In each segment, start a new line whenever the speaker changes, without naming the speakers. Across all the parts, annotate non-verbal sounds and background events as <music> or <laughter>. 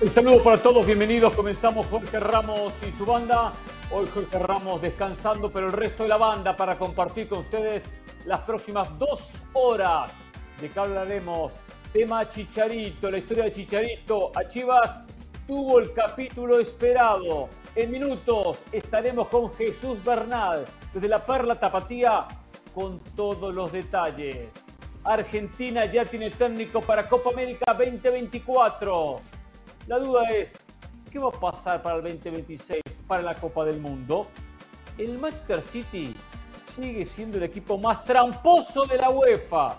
El
saludo para todos, bienvenidos. Comenzamos Jorge Ramos y su banda. Hoy Jorge Ramos descansando, pero el resto de la banda para compartir con ustedes las próximas dos horas. ¿De qué hablaremos? Tema Chicharito, la historia de Chicharito a Chivas tuvo el capítulo esperado. En minutos estaremos con Jesús Bernal desde la Perla Tapatía con todos los detalles. Argentina ya tiene técnico para Copa América 2024. La duda es, ¿qué va a pasar para el 2026, para la Copa del Mundo? El Manchester City sigue siendo el equipo más tramposo de la UEFA.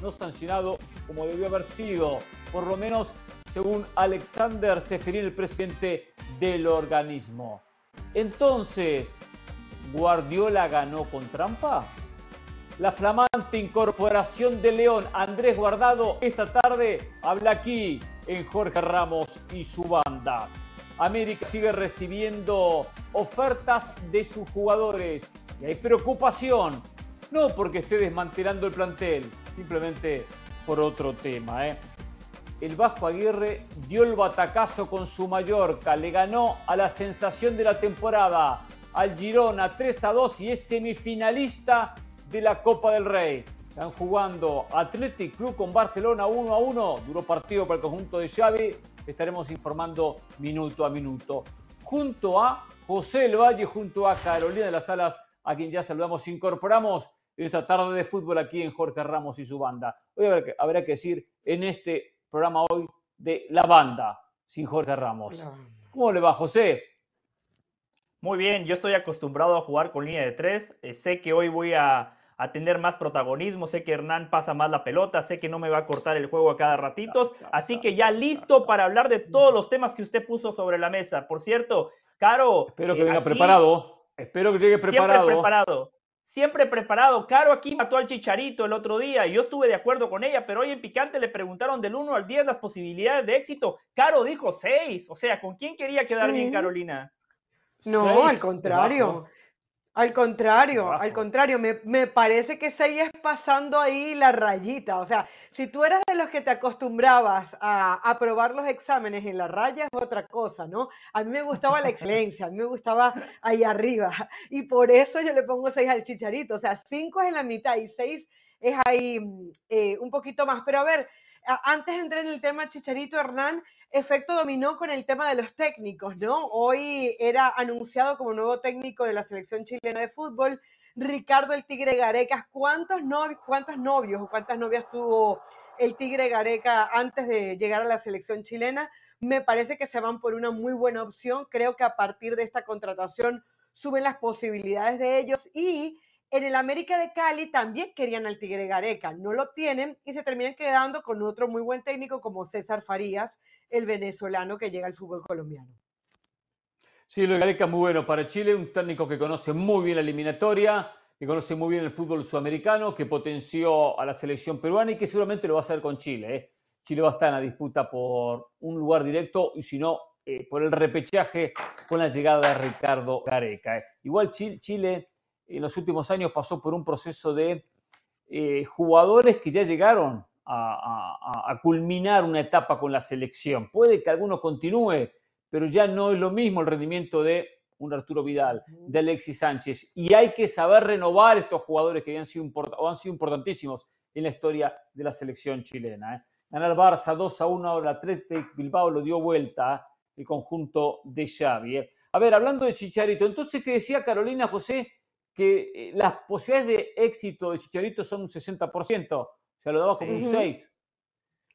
No sancionado como debió haber sido, por lo menos según Alexander Seferin, el presidente del organismo. Entonces, ¿Guardiola ganó con trampa? La flamante incorporación de León, Andrés Guardado, esta tarde habla aquí en Jorge Ramos y su banda. América sigue recibiendo ofertas de sus jugadores y hay preocupación, no porque esté desmantelando el plantel, simplemente por otro tema. ¿eh? El Vasco Aguirre dio el batacazo con su Mallorca, le ganó a la sensación de la temporada, al Girona 3 a 2 y es semifinalista de la Copa del Rey. Están jugando Athletic Club con Barcelona 1 a 1. Duró partido para el conjunto de Xavi. Estaremos informando minuto a minuto. Junto a José El Valle, junto a Carolina de las Alas, a quien ya saludamos, incorporamos en esta tarde de fútbol aquí en Jorge Ramos y su banda. Hoy habrá que, habrá que decir en este programa hoy de la banda sin Jorge Ramos. ¿Cómo le va, José?
Muy bien, yo estoy acostumbrado a jugar con línea de tres. Eh, sé que hoy voy a, a, tener más protagonismo. Sé que Hernán pasa más la pelota. Sé que no me va a cortar el juego a cada ratitos. Así que ya listo para hablar de todos los temas que usted puso sobre la mesa. Por cierto, Caro.
Espero que eh, venga aquí, preparado. Espero que llegue preparado.
Siempre preparado. Siempre preparado. Caro aquí mató al Chicharito el otro día y yo estuve de acuerdo con ella, pero hoy en Picante le preguntaron del 1 al 10 las posibilidades de éxito. Caro dijo 6. O sea, ¿con quién quería quedar sí. bien Carolina?
No, seis, al contrario. Al contrario, al contrario, me, me, parece que sigues pasando ahí la rayita. O sea, si tú eras de los que te acostumbrabas a aprobar los exámenes en la raya, es otra cosa, ¿no? A mí me gustaba la excelencia, a mí me gustaba ahí arriba. Y por eso yo le pongo seis al chicharito. O sea, cinco es en la mitad y seis es ahí eh, un poquito más. Pero a ver, antes de entrar en el tema Chicharito Hernán, efecto dominó con el tema de los técnicos, ¿no? Hoy era anunciado como nuevo técnico de la selección chilena de fútbol, Ricardo el Tigre Gareca. ¿Cuántos, novios, cuántos novios o cuántas novias tuvo el Tigre Gareca antes de llegar a la selección chilena? Me parece que se van por una muy buena opción. Creo que a partir de esta contratación suben las posibilidades de ellos y en el América de Cali también querían al Tigre Gareca, no lo obtienen y se terminan quedando con otro muy buen técnico como César Farías, el venezolano que llega al fútbol colombiano.
Sí, lo de Gareca muy bueno para Chile, un técnico que conoce muy bien la eliminatoria, que conoce muy bien el fútbol sudamericano, que potenció a la selección peruana y que seguramente lo va a hacer con Chile. ¿eh? Chile va a estar en la disputa por un lugar directo y si no, eh, por el repechaje con la llegada de Ricardo Gareca. ¿eh? Igual Chile en los últimos años pasó por un proceso de eh, jugadores que ya llegaron a, a, a, culminar una etapa con la selección. Puede que alguno continúe, pero ya no es lo mismo el rendimiento de un Arturo Vidal, de Alexis Sánchez. Y hay que saber renovar estos jugadores que han sido, import o han sido importantísimos en la historia de la selección chilena. ¿eh? Ganar Barça 2 a 1, ahora Atlético Bilbao lo dio vuelta el conjunto de Xavi. ¿eh? A ver, hablando de Chicharito, entonces, ¿qué decía Carolina José? Que eh, las posibilidades de éxito de Chicharito son un 60%, o sea, lo daba como un 6.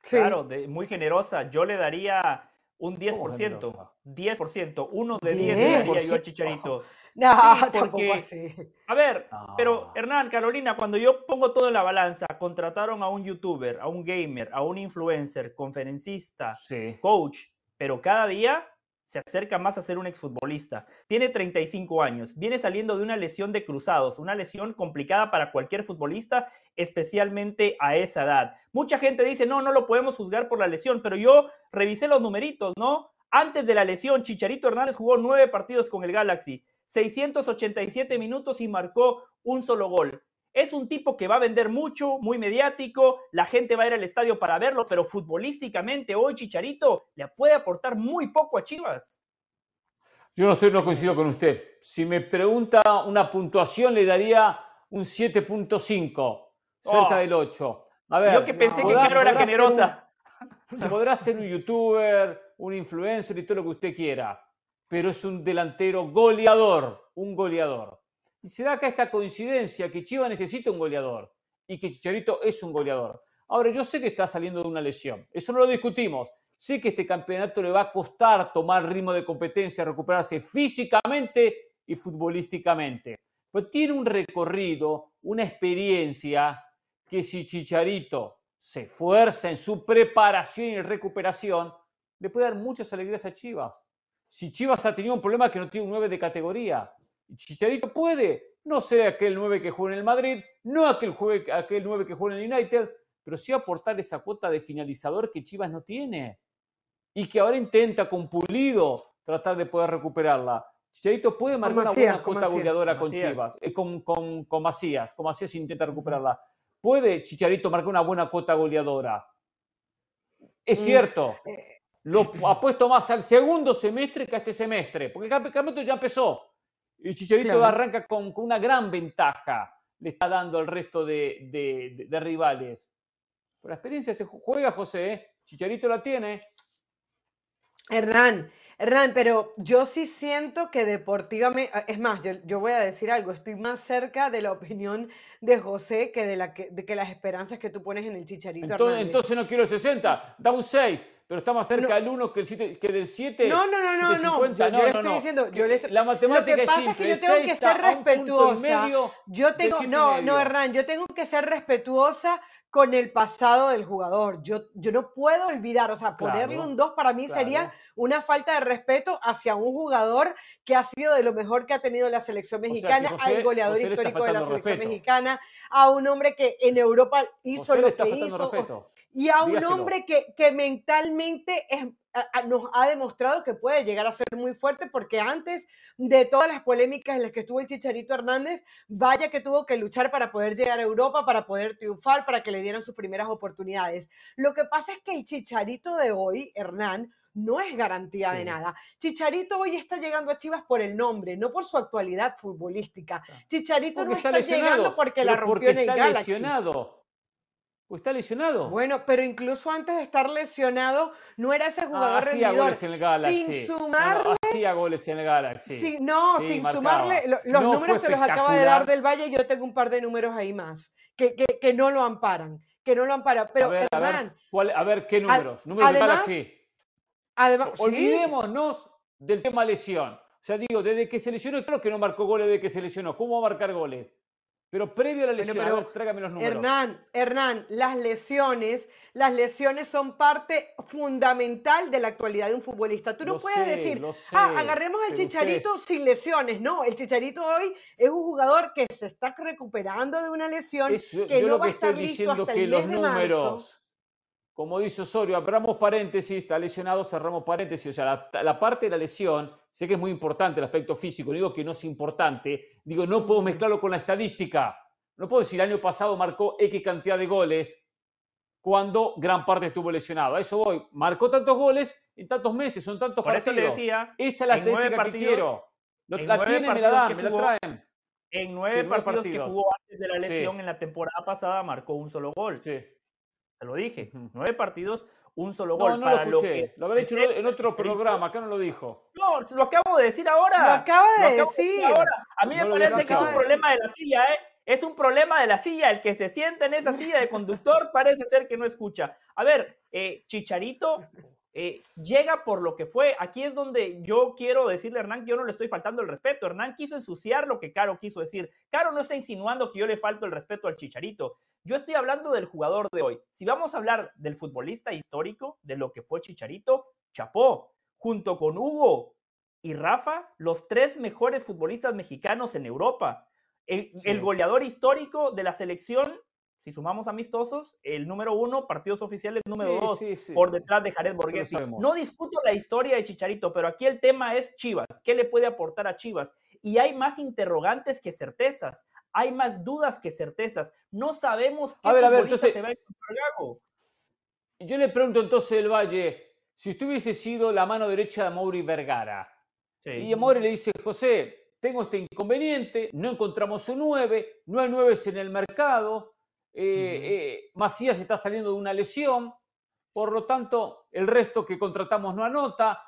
Claro, de, muy generosa. Yo le daría un 10%. 10%. Uno de 10 le daría yo al Chicharito. <laughs>
No,
sí, <laughs>
tampoco así.
A ver,
No.
pero Hernán, Carolina, cuando yo pongo todo en la balanza, contrataron a un youtuber, a un gamer, a un influencer, conferencista,
Sí.
coach, pero cada día se acerca más a ser un exfutbolista. Tiene 35 años, viene saliendo de una lesión de cruzados, una lesión complicada para cualquier futbolista, especialmente a esa edad. Mucha gente dice, no, no lo podemos juzgar por la lesión, pero yo revisé los numeritos, ¿no? Antes de la lesión, Chicharito Hernández jugó nueve partidos con el Galaxy, 687 minutos y marcó un solo gol. Es un tipo que va a vender mucho, muy mediático, la gente va a ir al estadio para verlo, pero futbolísticamente hoy Chicharito le puede aportar muy poco a Chivas.
Yo no estoy no coincido con usted. Si me pregunta una puntuación, le daría un 7.5, cerca
Oh.
del 8. A ver,
Yo que pensé que Caro era generosa.
un- podrá ser un youtuber, un influencer y todo lo que usted quiera, pero es un delantero goleador, un goleador. Y se da acá esta coincidencia que Chivas necesita un goleador y que Chicharito es un goleador. Ahora, yo sé que está saliendo de una lesión, eso no lo discutimos. Sé que este campeonato le va a costar tomar ritmo de competencia, recuperarse físicamente y futbolísticamente. Pero tiene un recorrido, una experiencia que si Chicharito se esfuerza en su preparación y recuperación, le puede dar muchas alegrías a Chivas. Si Chivas ha tenido un problema que no tiene un 9 de categoría, Chicharito puede no ser aquel 9 que juega en el Madrid, no aquel, jue- aquel 9 que juega en el United, pero sí aportar esa cuota de finalizador que Chivas no tiene y que ahora intenta con Pulido tratar de poder recuperarla. Chicharito puede marcar una buena cuota goleadora
Con Macías.
Chivas, eh, con, con, con Macías, con Macías intenta recuperarla. ¿Puede Chicharito marcar una buena cuota goleadora? Es
Mm,
cierto,
eh,
lo apuesto más al segundo semestre que a este semestre, porque el campeonato ya empezó. Y Chicharito
Claro.
arranca con, con una gran ventaja, le está dando al resto de, de- de- de rivales. Por la experiencia se ju- juega, José, ¿eh? Chicharito la tiene.
Hernán, Hernán, pero yo sí siento que deportivamente, es más, yo, yo voy a decir algo, estoy más cerca de la opinión de José que de, la que, de que las esperanzas que tú pones en el Chicharito
Entonces, entonces no quiero el 60, da un 6, pero está más cerca
No.
del 1 que, el siete- que del 7.
No, no, no, no, no,
750.
yo- yo le estoy diciendo, yo le estoy-
La matemática
pasa es
simple,
que yo tengo
6
que ser respetuosa.
medio
Yo tengo, no, no. Hernán, yo tengo que ser respetuosa con el pasado del jugador. Yo, yo no puedo olvidar, o sea, ponerle un 2 para mí sería una falta de respeto hacia un jugador que ha sido de lo mejor que ha tenido la selección
que
mexicana,
José-
al goleador
José
histórico de la selección
respeto.
mexicana, a un hombre que en Europa hizo
José le
lo
está
que
faltando
hizo,
respeto.
Y a un
Dígaselo.
hombre que, que mentalmente es- a- a- nos ha demostrado que puede llegar a ser muy fuerte, porque antes de todas las polémicas en las que estuvo el Chicharito Hernández, vaya que tuvo que luchar para poder llegar a Europa, para poder triunfar, para que le dieran sus primeras oportunidades. Lo que pasa es que el Chicharito de hoy, Hernán, no es garantía de nada. Chicharito hoy está llegando a Chivas por el nombre, no por su actualidad futbolística. Chicharito
Porque
no
está
llegando porque la rompió
porque
en el
está
Galaxy.
lesionado. Pues está lesionado.
Bueno, pero incluso antes de estar lesionado, no era ese
Ah,
jugador
hacía
rendidor.
goles en el Galaxy.
Sin
No, no,
sumarle,
hacía goles en el Galaxy.
sin- no,
Sí,
sin
marcaba.
sumarle, lo- los
No
números te los acaba de dar del Valle, yo tengo un par de números ahí más, que, que, que no lo amparan, que no lo amparan. Pero
a ver, a ver,
Hernán,
¿cuál- a ver, ¿qué números?
Ad-
números del
además,
Galaxy.
además, sí,
Olvidémonos del tema lesión. O sea, digo, desde que se lesionó, creo que no marcó goles desde que se lesionó. ¿Cómo va a marcar goles? Pero previo a la
Bueno,
lesión,
pero,
a ver, trágame los números.
Hernán, Hernán, las lesiones, las lesiones son parte fundamental de la actualidad de un futbolista. Tú no
Lo
puedes
sé,
decir,
sé,
ah, agarremos al Chicharito
ustedes-
sin lesiones. No, el Chicharito hoy es un jugador que se está recuperando de una lesión, que
yo
no
lo
va a
que estoy
estar listo
diciendo
hasta
que
el
los
mes de marzo.
Como dice Osorio, abramos paréntesis, está lesionado, cerramos paréntesis. O sea, la, la parte de la lesión, sé que es muy importante el aspecto físico, no digo que no es importante, digo, no puedo mezclarlo con la estadística. No puedo decir el año pasado marcó X cantidad de goles cuando gran parte estuvo lesionado. A eso voy. Marcó tantos goles en tantos meses, son tantos
Por eso
partidos.
le decía,
Esa es la estadística que
partidos-
quiero. Lo-
en
la tienen, me la dan,
que
me la traen.
en nueve,
nueve
partidos,
partidos.
que jugó antes de la
Sí.
lesión en la temporada pasada marcó un solo gol.
Sí.
Te lo dije. Nueve partidos, un solo gol.
no lo
para lo
escuché.
que
Lo habrá dicho en otro programa, acá no lo dijo.
No, lo acabo de decir ahora.
Lo acaba de decir.
ahora. A mí
No
me parece que es un problema de la silla, ¿eh? Es un problema de la silla. El que se sienta en esa silla de conductor parece ser que no escucha. A ver, eh, Chicharito eh, llega por lo que fue. Aquí es donde yo quiero decirle a Hernán que yo no le estoy faltando el respeto. Hernán quiso ensuciar lo que Caro quiso decir. Caro no está insinuando que yo le falto el respeto al Chicharito. Yo estoy hablando del jugador de hoy. Si vamos a hablar del futbolista histórico, de lo que fue Chicharito, chapó. junto con Hugo y Rafa, los tres mejores futbolistas mexicanos en Europa. El, el goleador histórico de la selección si sumamos amistosos, el número uno, partidos oficiales número dos, por detrás de Jared Borghetti. No discuto la historia de Chicharito, pero aquí el tema es Chivas. ¿Qué le puede aportar a Chivas? Y hay más interrogantes que certezas. Hay más dudas que certezas. No sabemos qué
a ver, a ver, entonces, se va a encontrar Yo le pregunto entonces el Valle, si usted hubiese sido la mano derecha de Mauri Vergara, y a Mauri le dice, José, tengo este inconveniente, no encontramos un 9, no hay 9 en el mercado, eh, eh, Macías está saliendo de una lesión, por lo tanto, el resto que contratamos no anota.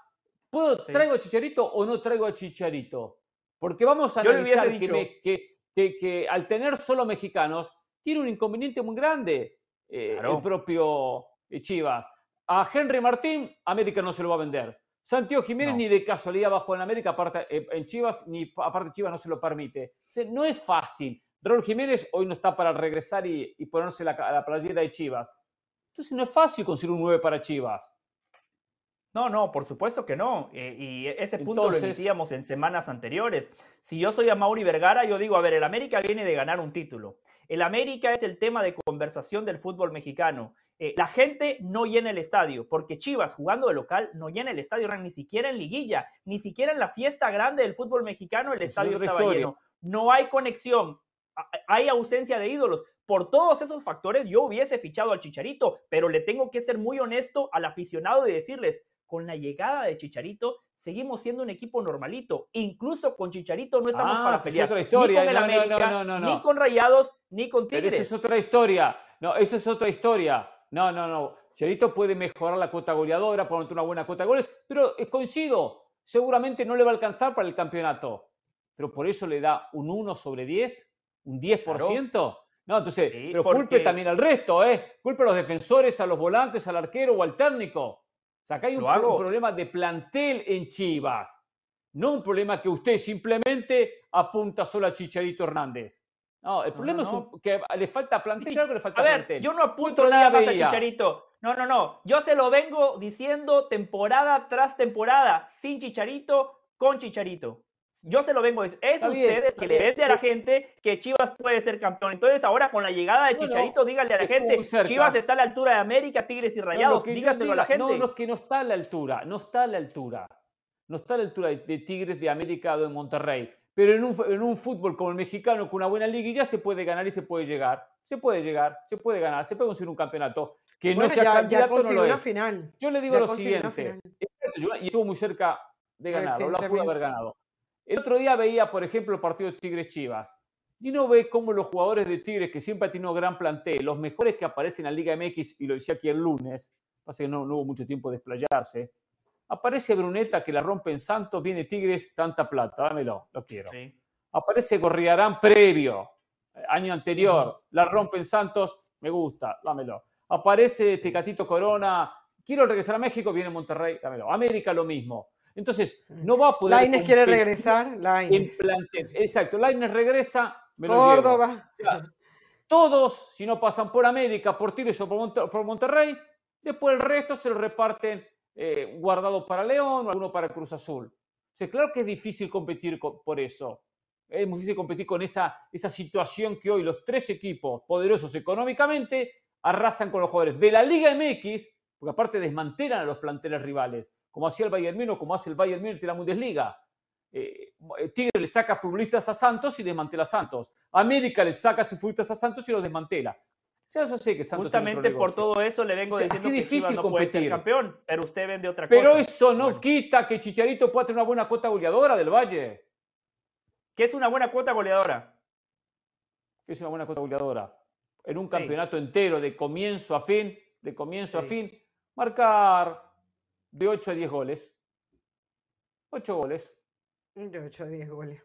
¿Puedo, ¿Traigo a Chicharito o no traigo a Chicharito? Porque vamos a analizar que, que, al tener solo mexicanos, tiene un inconveniente muy grande eh, el propio Chivas. A Henry Martín, América no se lo va a vender. Santiago Jiménez ni de casualidad bajó en América, aparte, en Chivas, ni aparte Chivas no se lo permite. no es fácil. Raúl Jiménez hoy no está para regresar y, ponerse la, la playera de Chivas. Entonces no es fácil conseguir un 9 para Chivas.
No, no, por supuesto que no. Eh, y ese punto lo emitíamos en semanas anteriores. Si yo soy a Mauri Vergara, yo digo, a ver, el América viene de ganar un título. El América es el tema de conversación del fútbol mexicano. Eh, la gente no llena el estadio, porque Chivas jugando de local no llena el estadio, ni siquiera en liguilla, ni siquiera en la fiesta grande del fútbol mexicano el estadio estaba lleno. No hay conexión hay ausencia de ídolos. Por todos esos factores yo hubiese fichado al Chicharito, pero le tengo que ser muy honesto al aficionado y decirles, con la llegada de Chicharito seguimos siendo un equipo normalito. Incluso con Chicharito no estamos para
pues pelear. historia. Ni con el América,
ni con Rayados, ni con Tigres.
Pero esa es otra historia. No, eso es otra historia. No, no, no. Chicharito puede mejorar la cuota goleadora, ponerte una buena cuota de goles, pero coincido, seguramente no le va a alcanzar para el campeonato. Pero por eso le da un 1 sobre 10 un 10%. No, entonces, pero culpe también al resto, ¿eh? Culpe a los defensores, a los volantes, al arquero o al técnico. O sea, acá hay un, problema de plantel en Chivas. No un problema que usted simplemente apunta solo a Chicharito Hernández. No, el problema es que le falta plantel. Claro que le falta
a ver, yo no apunto nada más a Chicharito. No, no, no. Yo se lo vengo diciendo temporada tras temporada, sin Chicharito, con Chicharito. Yo se lo vengo a decir. Es usted el que le vende a la gente que Chivas puede ser campeón. Entonces, ahora con la llegada de Chicharito, dígale a la gente: Chivas está a la altura de América, Tigres y Rayados. Dígaselo a la gente.
No, no, es que no está a la altura. No está a la altura. No está a la altura de, Tigres, de América o de Monterrey. Pero en un, en un fútbol como el mexicano, con una buena liga, ya se puede ganar y se puede llegar. Se puede llegar, se puede ganar, se puede conseguir un campeonato. Que no sea candidato, no lo es.
Final.
Yo le digo lo siguiente. Y estuvo muy cerca de ganarlo, lo pudo haber ganado. El otro día veía, por ejemplo, el partido de Tigres Chivas. Y uno ve cómo los jugadores de Tigres, que siempre han tenido gran plantel, los mejores que aparecen en la Liga MX, y lo decía aquí el lunes, pasa que no, hubo mucho tiempo de desplayarse, aparece Bruneta que la rompe en Santos, viene Tigres, tanta plata, dámelo, lo quiero. Aparece Gorriarán previo, año anterior, la rompe en Santos, me gusta, dámelo. Aparece Tecatito Corona, quiero regresar a México, viene Monterrey, dámelo. América lo mismo. Entonces, no va a poder.
Laines quiere regresar. Laines.
Exacto, Laines regresa.
Me Córdoba.
todos, si no pasan por América, por Tigres o por, Monterrey, después el resto se lo reparten eh, guardado para León o alguno para Cruz Azul. O claro que es difícil competir por eso. Es muy difícil competir con esa, esa situación que hoy los tres equipos poderosos económicamente arrasan con los jugadores de la Liga MX, porque aparte desmantelan a los planteles rivales como hacía el Bayern Múnich, como hace el Bayern Múnich en la Bundesliga. Eh, eh, Tigre le saca futbolistas a Santos y desmantela a Santos. América le saca sus futbolistas a Santos y los desmantela.
que Justamente por todo eso le vengo diciendo que difícil no puede ser campeón, pero usted vende otra
cosa. Pero eso no quita que Chicharito pueda tener una buena cuota goleadora del Valle.
¿Qué es una buena cuota goleadora?
¿Qué es una buena cuota goleadora? En un campeonato entero, de comienzo a fin, de comienzo a fin, marcar de 8 a 10 goles. 8 goles.
De 8 a 10 goles.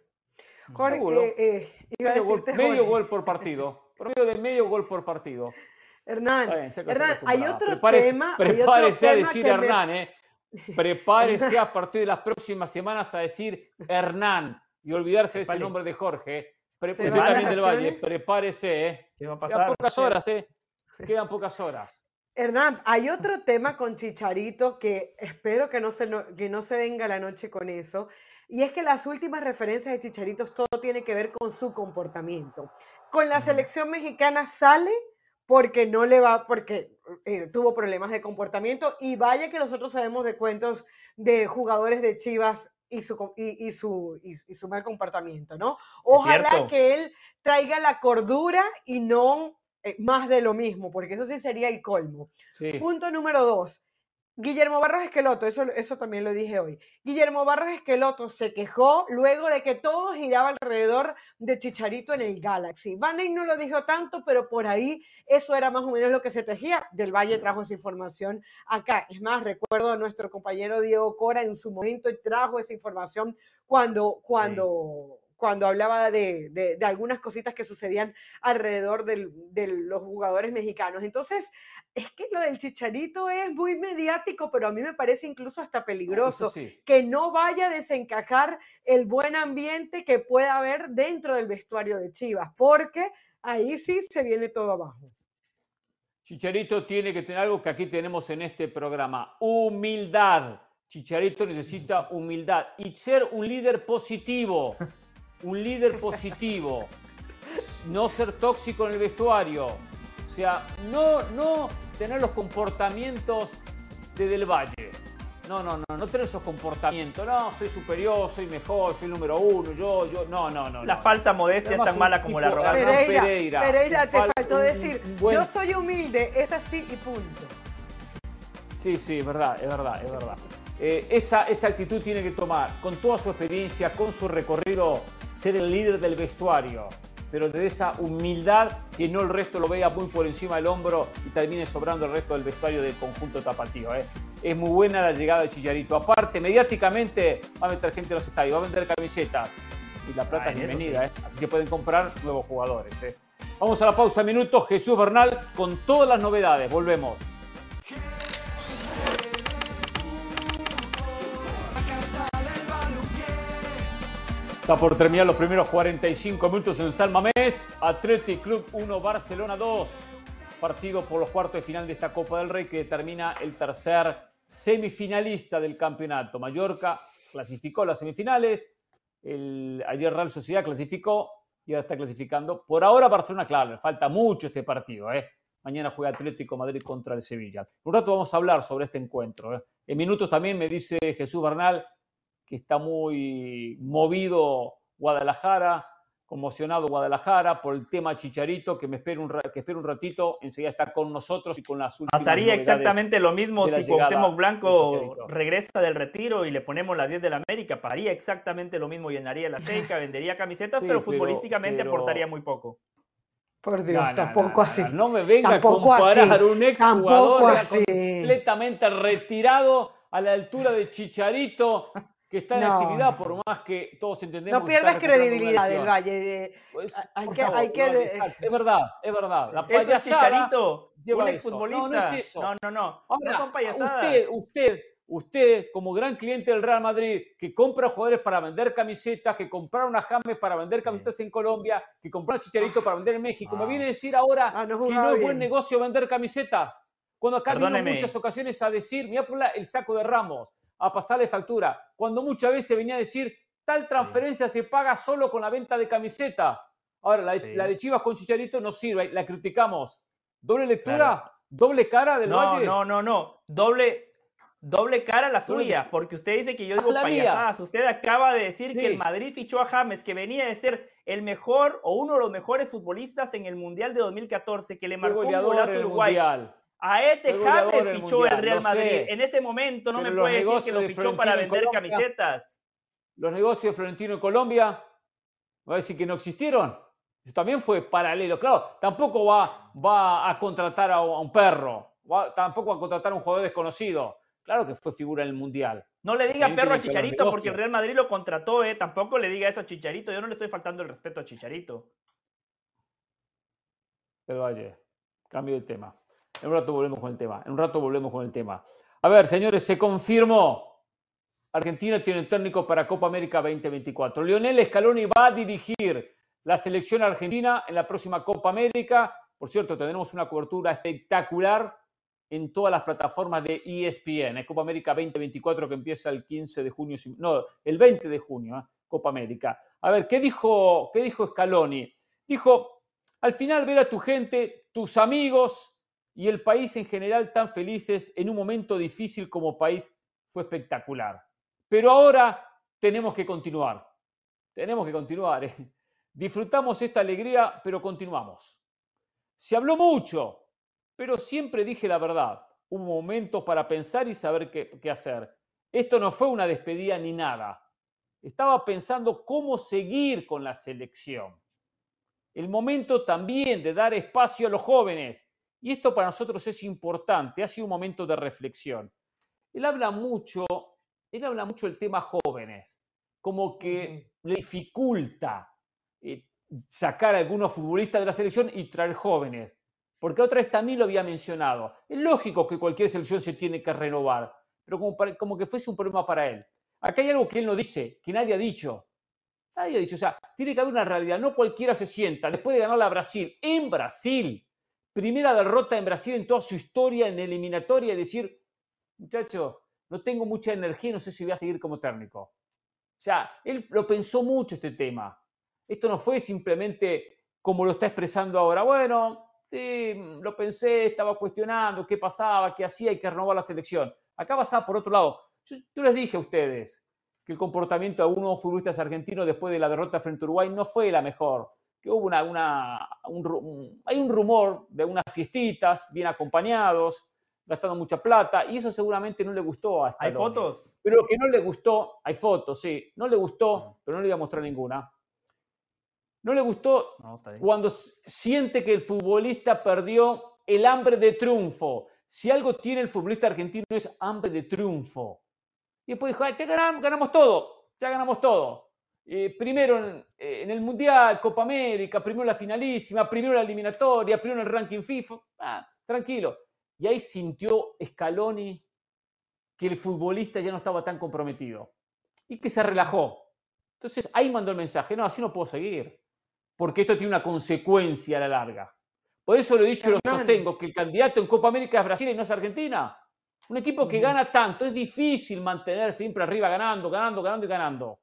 Jorge, eh, eh, iba medio, a gol, medio gol por partido. <laughs> Promedio de medio gol por partido.
Hernán, Hernán hay otro prepárese, tema.
Prepárese a decir Hernán, ¿eh? <laughs> Prepárese a partir de las próximas semanas a decir Hernán y olvidarse de ese nombre de Jorge. Pre usted también del Valle, prepárese, ¿eh? ¿Qué va a pasar? <laughs> Quedan pocas horas, ¿eh? Quedan pocas horas.
Hernán, hay otro tema con Chicharito que espero que no, se, que no se venga la noche con eso, y es que las últimas referencias de Chicharito todo tiene que ver con su comportamiento. Con la selección mexicana sale porque no le va, porque eh, tuvo problemas de comportamiento y vaya que nosotros sabemos de cuentos de jugadores de Chivas y su, y, su, y, su mal comportamiento, ¿no? Ojalá que él traiga la cordura y no eh, más de lo mismo, porque eso sí sería el colmo. Punto número dos. Guillermo Barros Esqueloto, eso, eso también lo dije hoy. Guillermo Barros Esqueloto se quejó luego de que todo giraba alrededor de Chicharito en el Galaxy. Van no lo dijo tanto, pero por ahí eso era más o menos lo que se tejía. Del Valle trajo esa información acá. Es más, recuerdo a nuestro compañero Diego Cora en su momento trajo esa información cuando, cuando, cuando hablaba de, de, algunas cositas que sucedían alrededor del, de los jugadores mexicanos. Entonces, es que lo del chicharito es muy mediático, pero a mí me parece incluso hasta ah, peligroso que no vaya a desencajar el buen ambiente que pueda haber dentro del vestuario de Chivas, porque ahí sí se viene todo abajo.
Chicharito tiene que tener algo que aquí tenemos en este programa, humildad. Chicharito necesita humildad y ser un líder positivo. <laughs> un líder positivo, no ser tóxico en el vestuario, o sea, no, no tener los comportamientos de Del Valle. No, no, no, no tener esos comportamientos. No, soy superior, soy mejor, soy el número uno, yo, yo. No, no, no.
La falsa modestia es tan mala como la arrogancia.
Pereira, Pereira, te faltó decir, yo soy humilde, es así y punto.
Sí, sí, es verdad, es verdad, es verdad. Eh, esa, esa actitud tiene que tomar, con toda su experiencia, con su recorrido ser el líder del vestuario, pero de esa humildad que no el resto lo vea muy por encima del hombro y termine sobrando el resto del vestuario del conjunto tapatío. ¿eh? Es muy buena la llegada de Chillarito. Aparte, mediáticamente va a meter gente en los estadios, va a vender camisetas. Y la plata es bienvenida, ¿eh? así se pueden comprar nuevos jugadores. ¿eh? Vamos a la pausa, minutos. Jesús Bernal con todas las novedades. Volvemos. Está por terminar los primeros 45 minutos en San Mamés. Club 1, Barcelona 2. Partido por los cuartos de final de esta Copa del Rey que determina el tercer semifinalista del campeonato. Mallorca clasificó las semifinales. Ayer Real Sociedad clasificó y ahora está clasificando. Por ahora Barcelona, claro, falta mucho este partido. ¿eh? Mañana juega Atlético Madrid contra el Sevilla. Un rato vamos a hablar sobre este encuentro. ¿eh? En minutos también me dice Jesús Bernal que está muy movido Guadalajara, conmocionado Guadalajara por el tema Chicharito, que me espera un, que espera un ratito, enseguida está con nosotros y con las últimas
Pasaría exactamente lo mismo si Cuauhtémoc Blanco regresa del retiro y le ponemos las 10 de la América, pasaría exactamente lo mismo, llenaría la seca, vendería camisetas, pero futbolísticamente aportaría muy poco.
Por Dios, tampoco así.
No me venga a comparar un ex jugador completamente retirado a la altura de Chicharito que está en actividad, por más que todos entendemos.
No pierdas credibilidad del Valle.
Pues, hay que, hay que... Es verdad, es verdad.
La payasada es Chicharito, un exfutbolista. No, no es eso. No, no, no. no son payasadas.
Usted, usted, usted, como gran cliente del Real Madrid, que compra jugadores para vender camisetas, que compraron a James para vender camisetas en Colombia, que compraron a Chicharito para vender en México, me viene a decir ahora ah, que no es buen negocio vender camisetas. Cuando acá vino en muchas ocasiones a decir, mira por el saco de Ramos a pasarle factura. Cuando muchas veces venía a decir, tal transferencia se paga solo con la venta de camisetas. Ahora, la, de Chivas con Chicharito no sirve, la criticamos. ¿Doble lectura? ¿Doble cara del
no,
Valle?
No, no, no. Doble, doble cara la suya, porque usted dice que yo <laughs> digo payasadas. Usted acaba de decir que el Madrid fichó a James, que venía de ser el mejor o uno de los mejores futbolistas en el Mundial de 2014, que le marcó un golazo Uruguay. Mundial. A ese James fichó el Real Madrid. En ese momento no me puede decir que lo fichó para vender camisetas.
Los negocios de Florentino en Colombia, va a decir que no existieron. Eso también fue paralelo. Claro, tampoco va, va a contratar a, un perro, tampoco va a contratar a un jugador desconocido. Claro que fue figura en el Mundial.
No le diga perro a Chicharito porque el Real Madrid lo contrató, ¿eh? Tampoco le diga eso a Chicharito. Yo no le estoy faltando el respeto a Chicharito.
Pero vaya, cambio de tema. En un rato volvemos con el tema. En un rato volvemos con el tema. A ver, señores, se confirmó. Argentina tiene un técnico para Copa América 2024. Lionel Scaloni va a dirigir la selección argentina en la próxima Copa América. Por cierto, tendremos una cobertura espectacular en todas las plataformas de ESPN. Es Copa América 2024 que empieza el 15 de junio, no, el 20 de junio, ¿eh? Copa América. A ver, ¿qué dijo, ¿qué dijo Scaloni? Dijo, al final ver a tu gente, tus amigos y el país en general tan felices en un momento difícil como país fue espectacular. Pero ahora tenemos que continuar. Tenemos que continuar. ¿eh? Disfrutamos esta alegría, pero continuamos. Se habló mucho, pero siempre dije la verdad. Un momento para pensar y saber qué, qué hacer. Esto no fue una despedida ni nada. Estaba pensando cómo seguir con la selección. El momento también de dar espacio a los jóvenes. Y esto para nosotros es importante. Ha sido un momento de reflexión. Él habla mucho, él habla mucho del tema jóvenes, como que le dificulta eh, sacar a algunos futbolistas de la selección y traer jóvenes. Porque otra vez también lo había mencionado. Es lógico que cualquier selección se tiene que renovar, pero como, como que fuese un problema para él. Acá hay algo que él no dice, que nadie ha dicho. Nadie ha dicho, o sea, tiene que haber una realidad. No cualquiera se sienta después de ganar a Brasil, en Brasil, primera derrota en Brasil en toda su historia en eliminatoria, y decir, muchachos, no tengo mucha energía no sé si voy a seguir como técnico. O sea, él lo pensó mucho este tema. Esto no fue simplemente como lo está expresando ahora. Bueno, sí, lo pensé, estaba cuestionando qué pasaba, qué hacía y que renovar la selección. Acá pasaba por otro lado. Yo, les dije a ustedes que el comportamiento de algunos futbolistas argentinos después de la derrota frente a Uruguay no fue la mejor. Que hubo una, una hay un rumor de unas fiestitas bien acompañados, gastando mucha plata, y eso seguramente no le gustó a
¿Hay fotos?
Pero lo que no le gustó, hay fotos, sí, no le gustó, pero no le voy a mostrar ninguna. No le gustó cuando siente que el futbolista perdió el hambre de triunfo. Si algo tiene el futbolista argentino es hambre de triunfo. Y después dijo, ya ganamos, todo, ya ganamos todo. Eh, primero en, en, el Mundial, Copa América, primero la finalísima, primero la eliminatoria, primero el ranking FIFA. Ah, tranquilo. Y ahí sintió Scaloni que el futbolista ya no estaba tan comprometido y que se relajó. Entonces ahí mandó el mensaje, no, así no puedo seguir, porque esto tiene una consecuencia a la larga. Por eso lo he dicho y lo sostengo, que el candidato en Copa América es Brasil y no es Argentina. Un equipo que gana tanto, es difícil mantener siempre arriba ganando, ganando, ganando y ganando.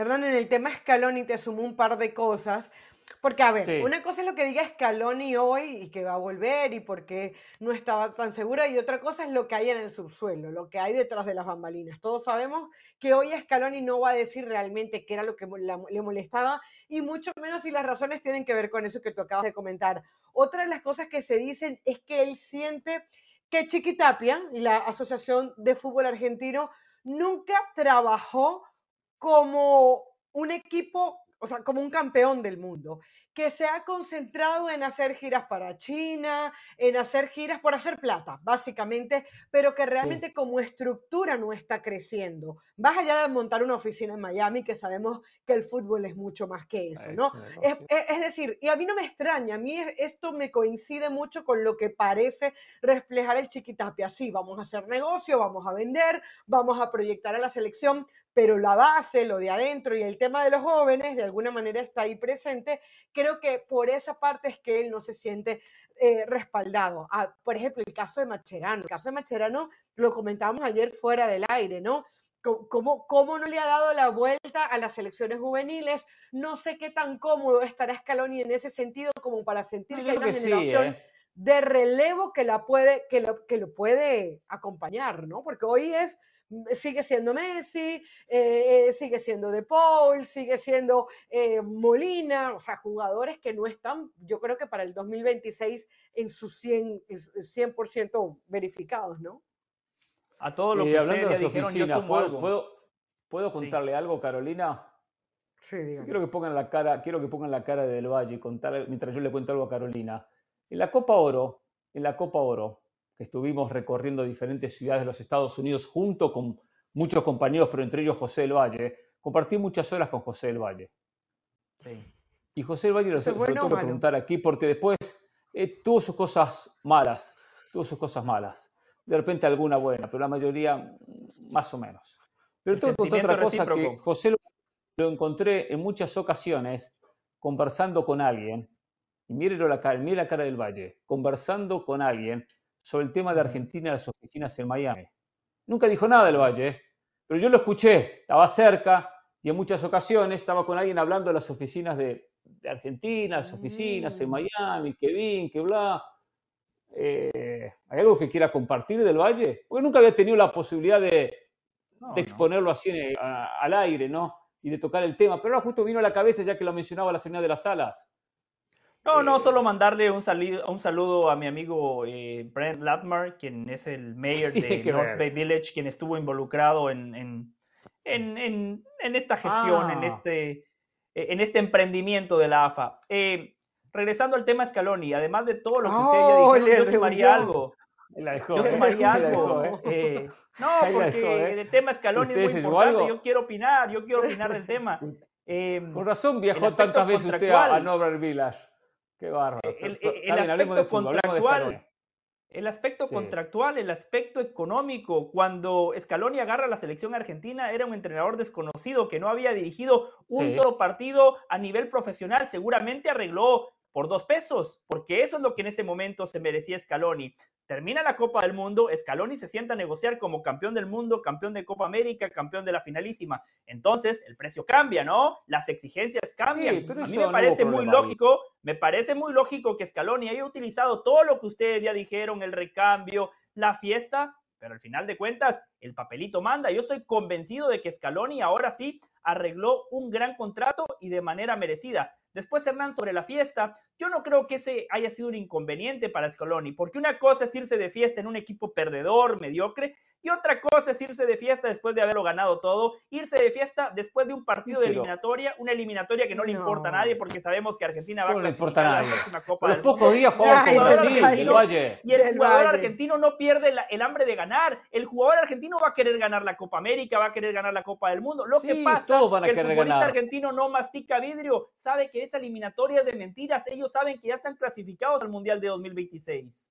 Hernán, en el tema Scaloni te sumó un par de cosas. Porque, a ver, una cosa es lo que diga Scaloni hoy y que va a volver y porque no estaba tan segura, y otra cosa es lo que hay en el subsuelo, lo que hay detrás de las bambalinas. Todos sabemos que hoy Scaloni no va a decir realmente qué era lo que le molestaba, y mucho menos si las razones tienen que ver con eso que tú acabas de comentar. Otra de las cosas que se dicen es que él siente que Chiquitapia y la Asociación de Fútbol Argentino nunca trabajó como un equipo, o sea, como un campeón del mundo que se ha concentrado en hacer giras para China, en hacer giras por hacer plata, básicamente, pero que realmente como estructura no está creciendo. Vas allá de montar una oficina en Miami, que sabemos que el fútbol es mucho más que eso, ¿no? Es, es, decir, y a mí no me extraña, a mí esto me coincide mucho con lo que parece reflejar el Chiquitapia. Sí, vamos a hacer negocio, vamos a vender, vamos a proyectar a la selección, pero la base, lo de adentro y el tema de los jóvenes, de alguna manera está ahí presente. Creo que por esa parte es que él no se siente eh, respaldado. Ah, por ejemplo, el caso de Macherano. El caso de Macherano lo comentábamos ayer fuera del aire, ¿no? ¿Cómo, ¿Cómo, no le ha dado la vuelta a las selecciones juveniles? No sé qué tan cómodo estará Scaloni en ese sentido como para sentir que hay una generación ¿eh? de relevo que, la puede, que, lo, que lo puede acompañar, ¿no? Porque hoy es sigue siendo Messi, eh, eh, sigue siendo De Paul, sigue siendo eh, Molina, o sea, jugadores que no están, yo creo que para el 2026 en sus 100, 100 verificados, ¿no?
A todo lo que hablando de su oficina, ¿puedo, ¿puedo, contarle algo, Carolina?
Sí,
Quiero que pongan la cara, quiero que pongan la cara de Del Valle contar, mientras yo le cuento algo a Carolina. En la Copa Oro, en la Copa Oro, estuvimos recorriendo diferentes ciudades de los Estados Unidos junto con muchos compañeros, pero entre ellos José del Valle. Compartí muchas horas con José del Valle. Y José del Valle lo, se lo tengo que preguntar aquí porque después eh, tuvo sus cosas malas, tuvo sus cosas malas. De repente alguna buena, pero la mayoría mm, más o menos. Pero tengo que contar otra cosa que José lo encontré en muchas ocasiones conversando con alguien, y mírenlo la cara, mire la cara del Valle, conversando con alguien sobre el tema de Argentina y las oficinas en Miami. Nunca dijo nada del Valle, ¿eh? pero yo lo escuché, estaba cerca y en muchas ocasiones estaba con alguien hablando de las oficinas de, Argentina, las oficinas en mm. Miami, que bien, que bla. Eh, ¿Hay algo que quiera compartir del Valle? Porque nunca había tenido la posibilidad de, exponerlo así al aire, ¿no? Y de tocar el tema, pero ahora justo vino a la cabeza ya que lo mencionaba la señora de las salas.
No, no, eh, solo mandarle un, un saludo a mi amigo eh, Brent Latmar, quien es el mayor <laughs> de North Bay Village, quien estuvo involucrado en, en, en, en esta gestión, en, ah. este, en este emprendimiento de la AFA. Eh, regresando al tema Scaloni, además de todo lo que usted ya dijo, yo sumaría algo.
La dejó,
yo <laughs> sumaría algo. <laughs> no, porque el tema Scaloni es muy importante. Yo quiero opinar, yo quiero opinar del tema.
Por razón viajó tantas veces usted a, a Norbert Village. Qué bárbaro.
El, aspecto contractual. El aspecto contractual, el aspecto económico. Cuando Scaloni agarra la selección argentina, era un entrenador desconocido que no había dirigido un solo partido a nivel profesional. Seguramente arregló por dos pesos, porque eso es lo que en ese momento se merecía Scaloni. Termina la Copa del Mundo, Scaloni se sienta a negociar como campeón del mundo, campeón de Copa América, campeón de la finalísima. Entonces, el precio cambia, ¿no? Las exigencias cambian. a mí me parece muy lógico, me parece muy lógico que Scaloni haya utilizado todo lo que ustedes ya dijeron, el recambio, la fiesta, pero al final de cuentas, el papelito manda. Yo estoy convencido de que Scaloni ahora sí arregló un gran contrato y de manera merecida. Después, Hernán, sobre la fiesta, yo no creo que ese haya sido un inconveniente para Scaloni, porque una cosa es irse de fiesta en un equipo perdedor, mediocre, y otra cosa es irse de fiesta después de haberlo ganado todo, irse de fiesta después de un partido de eliminatoria, una eliminatoria que no, le importa a nadie, porque sabemos que Argentina va a
clasificar a la próxima Copa del pocos días juega con Brasil, Valle.
Y el jugador argentino no pierde el hambre de ganar. El jugador argentino va a querer ganar la Copa América, va a querer ganar la Copa del Mundo. Lo que pasa es que el futbolista argentino no mastica vidrio, sabe que esa eliminatoria es de mentiras. Ellos saben que ya están clasificados al Mundial de 2026.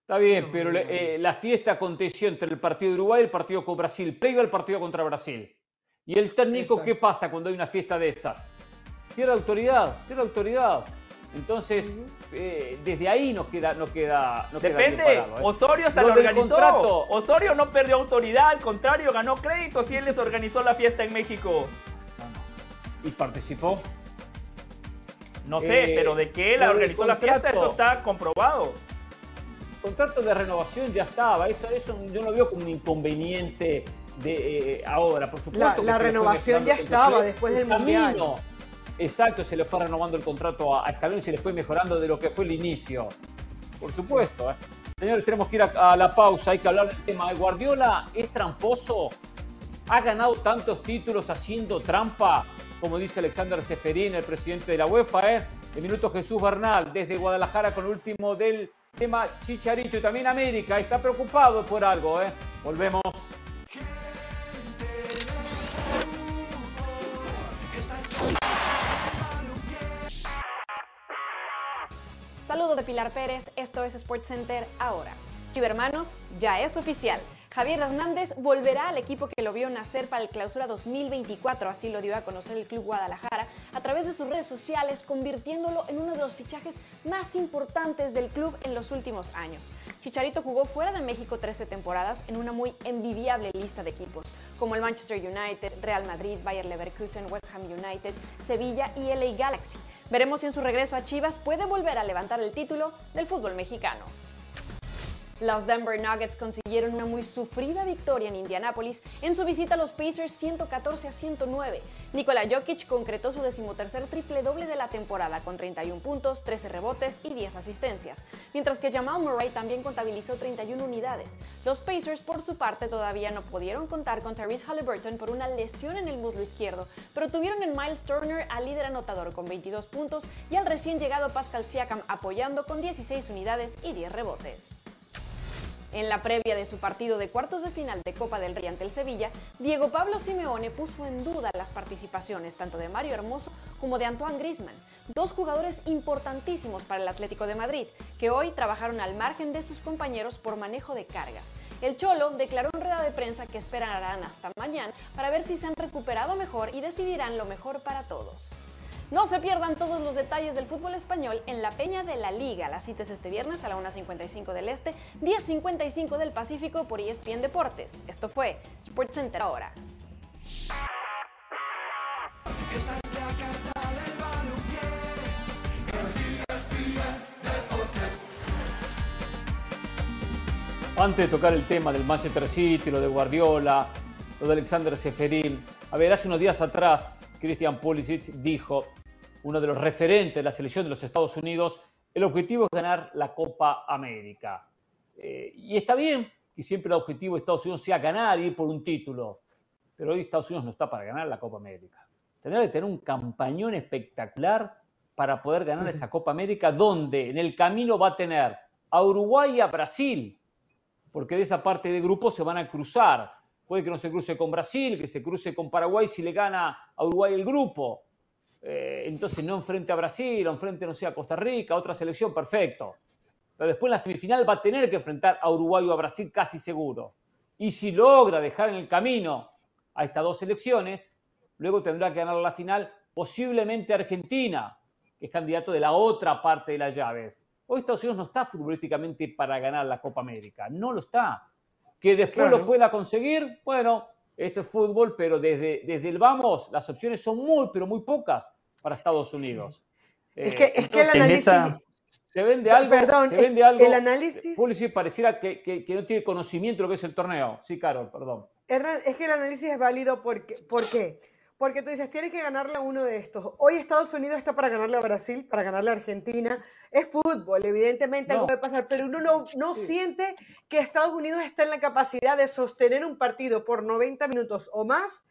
Está bien, pero eh, la fiesta aconteció entre el partido de Uruguay y el partido con Brasil, previo al partido contra Brasil. ¿Y el técnico qué pasa cuando hay una fiesta de esas? Pierde autoridad, pierde autoridad. Entonces, eh, desde ahí nos queda, no queda,
Depende. ¿eh? Osorio hasta lo organizó. Osorio no perdió autoridad, al contrario, ganó créditos y él les organizó la fiesta en México.
¿Y participó?
No sé, pero de que él organizó la fiesta, eso está comprobado
contrato de renovación ya estaba. Eso, eso yo no lo veo como un inconveniente de eh, ahora, por supuesto.
La, renovación ya estaba después del Mundial.
Exacto, se le fue renovando el contrato a, Escalón y se le fue mejorando de lo que fue el inicio. Por supuesto. ¿eh? Señores, tenemos que ir a, la pausa. Hay que hablar del tema. Guardiola es tramposo. Ha ganado tantos títulos haciendo trampa, como dice Alexander Seferín, el presidente de la UEFA. ¿eh? De minuto Jesús Bernal, desde Guadalajara con el último del tema Chicharito y también América está preocupado por algo, ¿eh? Volvemos.
Saludos de Pilar Pérez, esto es Sports Center ahora. Chivermanos, ya es oficial. Javier Hernández volverá al equipo que lo vio nacer para el clausura 2024, así lo dio a conocer el Club Guadalajara a través de sus redes sociales, convirtiéndolo en uno de los fichajes más importantes del club en los últimos años. Chicharito jugó fuera de México 13 temporadas en una muy envidiable lista de equipos, como el Manchester United, Real Madrid, Bayer Leverkusen, West Ham United, Sevilla y LA Galaxy. Veremos si en su regreso a Chivas puede volver a levantar el título del fútbol mexicano. Los Denver Nuggets consiguieron una muy sufrida victoria en Indianápolis en su visita a los Pacers 114 a 109. Nikola Jokic concretó su decimotercer triple doble de la temporada con 31 puntos, 13 rebotes y 10 asistencias, mientras que Jamal Murray también contabilizó 31 unidades. Los Pacers por su parte todavía no pudieron contar con Therese Halliburton por una lesión en el muslo izquierdo, pero tuvieron en Miles Turner al líder anotador con 22 puntos y al recién llegado Pascal Siakam apoyando con 16 unidades y 10 rebotes. En la previa de su partido de cuartos de final de Copa del Rey ante el Sevilla, Diego Pablo Simeone puso en duda las participaciones tanto de Mario Hermoso como de Antoine Grisman, dos jugadores importantísimos para el Atlético de Madrid, que hoy trabajaron al margen de sus compañeros por manejo de cargas. El Cholo declaró en rueda de prensa que esperarán hasta mañana para ver si se han recuperado mejor y decidirán lo mejor para todos. No se pierdan todos los detalles del fútbol español en la Peña de la Liga. La cita es este viernes a la 1.55 del Este, 10.55 del Pacífico por ESPN Deportes. Esto fue SportsCenter ahora.
Antes de tocar el tema del Manchester City, lo de Guardiola, lo de Alexander Seferin, a ver, hace unos días atrás, Christian Pulisic dijo, uno de los referentes de la selección de los Estados Unidos, el objetivo es ganar la Copa América. Eh, y está bien que siempre el objetivo de Estados Unidos sea ganar y ir por un título, pero hoy Estados Unidos no está para ganar la Copa América. Tendrá que tener un campañón espectacular para poder ganar esa Copa América, donde en el camino va a tener a Uruguay y a Brasil, porque de esa parte de grupo se van a cruzar. Puede que no se cruce con Brasil, que se cruce con Paraguay si le gana a Uruguay el grupo. Eh, entonces no enfrente a Brasil, o enfrente, no sé, a Costa Rica, otra selección, perfecto. Pero después en la semifinal va a tener que enfrentar a Uruguay o a Brasil casi seguro. Y si logra dejar en el camino a estas dos selecciones, luego tendrá que ganar la final posiblemente Argentina, que es candidato de la otra parte de las llaves. Hoy Estados Unidos no está futbolísticamente para ganar la Copa América, no lo está. Que después
Claro.
lo pueda conseguir, bueno, esto es fútbol, pero desde, desde el vamos las opciones son muy, pero muy pocas para Estados Unidos.
Es
Eh,
que, es que el análisis.
esa-
se vende algo,
perdón,
se vende algo.
el análisis-
Pulisic pareciera que, que- que no tiene conocimiento de lo que es el torneo. Sí, Carol, perdón.
Hernán, es que el análisis es válido porque, ¿por qué? Porque tú dices, tienes que ganarle a uno de estos. Hoy Estados Unidos está para ganarle a Brasil, para ganarle a Argentina. Es fútbol, evidentemente algo
No.
puede pasar, pero uno no, no siente que Estados Unidos está en la capacidad de sostener un partido por 90 minutos o más,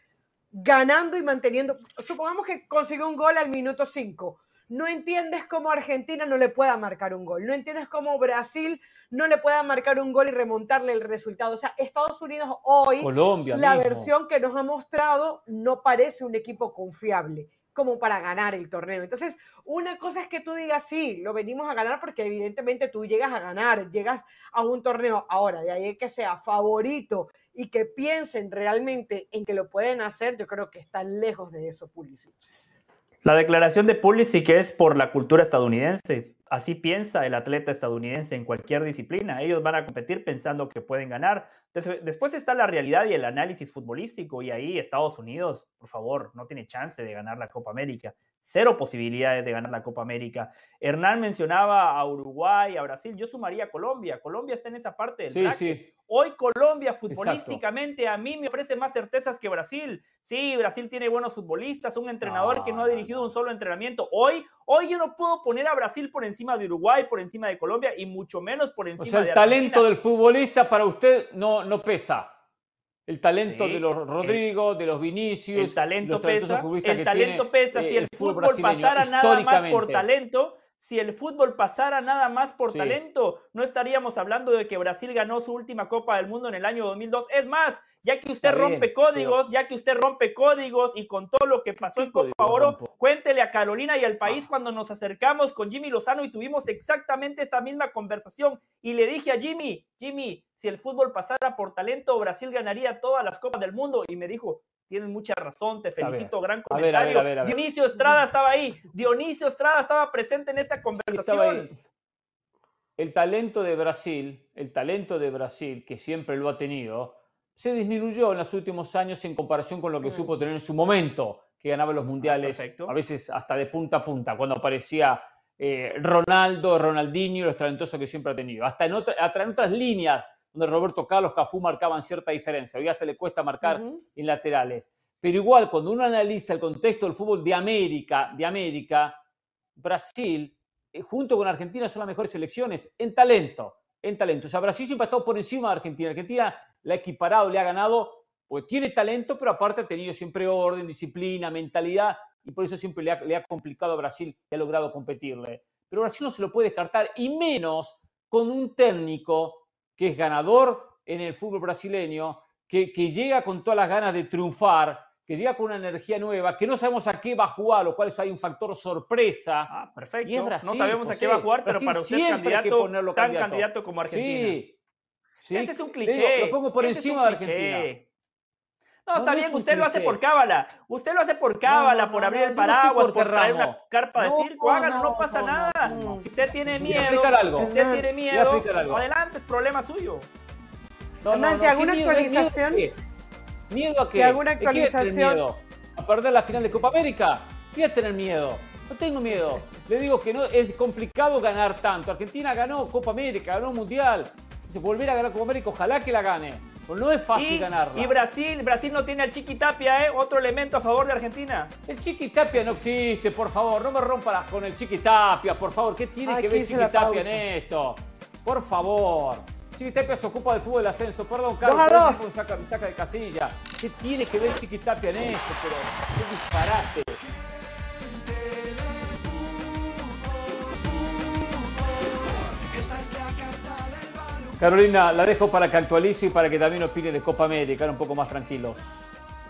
ganando y manteniendo. Supongamos que consiguió un gol al minuto 5. No entiendes cómo Argentina no le pueda marcar un gol. No entiendes cómo Brasil no le pueda marcar un gol y remontarle el resultado. O sea, Estados Unidos hoy,
Colombia
la
mismo.
versión que nos ha mostrado no parece un equipo confiable como para ganar el torneo. Entonces, una cosa es que tú digas, sí, lo venimos a ganar porque evidentemente tú llegas a ganar, llegas a un torneo. Ahora, de ahí que sea favorito y que piensen realmente en que lo pueden hacer, yo creo que están lejos de eso, Pulisic.
La declaración de Pulisic es por la cultura estadounidense. Así piensa el atleta estadounidense en cualquier disciplina. Ellos van a competir pensando que pueden ganar. Des- Después está la realidad y el análisis futbolístico y ahí Estados Unidos, por favor, no tiene chance de ganar la Copa América. Cero posibilidades de ganar la Copa América. Hernán mencionaba a Uruguay, a Brasil. Yo sumaría a Colombia. Colombia está en esa parte del
Sí, sí.
Hoy Colombia futbolísticamente a mí me ofrece más certezas que Brasil. Sí, Brasil tiene buenos futbolistas, un entrenador que no ha dirigido un solo entrenamiento. Hoy, hoy yo no puedo poner a Brasil por encima de Uruguay, por encima de Colombia y mucho menos por
O
encima
sea,
de
el talento del futbolista para usted no, no pesa. El talento
Sí,
de los Rodrigo, de los Vinicius,
el talento
los
pesa,
futbolistas
el
que
talento
tiene,
pesa.
eh,
Si el, fútbol, pasara nada más por talento, si el fútbol pasara nada más por
Sí.
talento, no estaríamos hablando de que Brasil ganó su última Copa del Mundo en el año 2002. Es más, ya que usted
Está bien,
rompe códigos, ya que usted rompe códigos y con todo lo que pasó en
¿Qué
Copa Oro,
rompo?
cuéntele a Carolina y al país
Ah.
cuando nos acercamos con Jimmy Lozano y tuvimos exactamente esta misma conversación. Y le dije a Jimmy, Jimmy, si el fútbol pasara por talento, Brasil ganaría todas las Copas del Mundo. Y me dijo, tienes mucha razón, te felicito, gran
ver, a ver,
comentario.
a ver, a ver.
Dionisio Estrada estaba ahí, Dionisio Estrada estaba presente en esa conversación.
El talento de Brasil, el talento de Brasil, que siempre lo ha tenido, se disminuyó en los últimos años en comparación con lo que
Mm.
supo tener en su momento, que ganaba los mundiales,
perfecto.
a veces hasta de punta a punta, cuando aparecía eh, Ronaldo, Ronaldinho, los talentosos que siempre ha tenido. Hasta en, otra- hasta en otras líneas, donde Roberto Carlos, Cafú marcaban cierta diferencia. Hoy hasta le cuesta marcar en laterales. Pero igual, cuando uno analiza el contexto del fútbol de América, de América, Brasil, eh, junto con Argentina, son las mejores selecciones en talento. En talento. O sea, Brasil siempre ha estado por encima de Argentina. Argentina la ha equiparado, le ha ganado, porque tiene talento, pero aparte ha tenido siempre orden, disciplina, mentalidad, y por eso siempre le ha, le ha complicado a Brasil y ha logrado competirle. Pero Brasil no se lo puede descartar, y menos con un técnico que es ganador en el fútbol brasileño, que, que llega con todas las ganas de triunfar, que llega con una energía nueva, que no sabemos a qué va a jugar, lo cual es hay un factor sorpresa.
Ah, perfecto.
Y es Brasil,
no sabemos a qué va a jugar, pero
Brasil
para usted
siempre hay que
candidato,
ponerlo
tan
candidato.
candidato como Argentina.
Sí, sí.
Ese es un
digo,
cliché.
lo pongo por
ese
encima de Argentina.
cliché. No, está
no
bien,
es
usted lo hace por cábala. Usted lo hace por cábala,
no,
por abrir
no,
el paraguas,
por
por traer
ramo.
una carpa de
No,
circo. Hágalo, no,
no,
pasa
no,
nada.
no.
Si usted tiene miedo,
explicar algo.
si usted tiene miedo,
algo.
adelante, es problema suyo.
No,
Hernán, te hago
¿qué
una
miedo? ¿Es miedo a
actualización?
¿Miedo a qué? ¿De qué voy a tener
actualización.
miedo? ¿A perder la final de Copa América? ¿Qué a tener miedo? No tengo miedo. Le digo que no es complicado ganar tanto. Argentina ganó Copa América, ganó Mundial. Si volver a ganar Copa América, ojalá que la gane. Pero no es fácil
Y,
ganarla.
y Brasil, Brasil no tiene al Chiqui Tapia, ¿eh? Otro elemento a favor de Argentina.
El Chiqui Tapia no existe, por favor. No me rompa las con el Chiqui Tapia, por favor. ¿Qué tiene que ver Chiqui Tapia en esto? Por favor. Chiqui Tapia se ocupa del fútbol del ascenso. Perdón,
Dos
Carlos.
a dos.
tipo me saca, saca de casilla. ¿Qué tiene que ver Chiqui Tapia en esto? Pero qué disparate. Carolina, la dejo para que actualice y para que también opine de Copa América, un poco más tranquilos.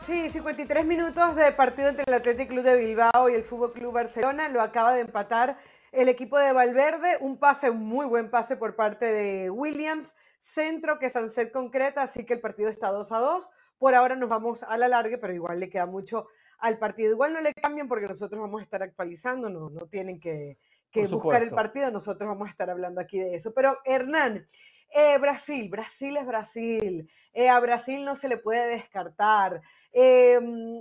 Sí, 53 minutos de partido entre el Athletic Club de Bilbao y el Fútbol Club Barcelona. Lo acaba de empatar el equipo de Valverde. Un pase, un muy buen pase por parte de Williams. Centro que Sanset concreta, así que el partido está 2 a 2. Por ahora nos vamos a la larga, pero igual le queda mucho al partido. Igual no le cambian porque nosotros vamos a estar actualizando, no, no tienen que, buscar el partido, nosotros vamos a estar hablando aquí de eso. Pero Hernán, eh, Brasil, Brasil es Brasil. Eh, a Brasil no se le puede descartar. Eh,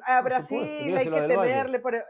a
Por supuesto,
Brasil hay que
a
temerle. pero,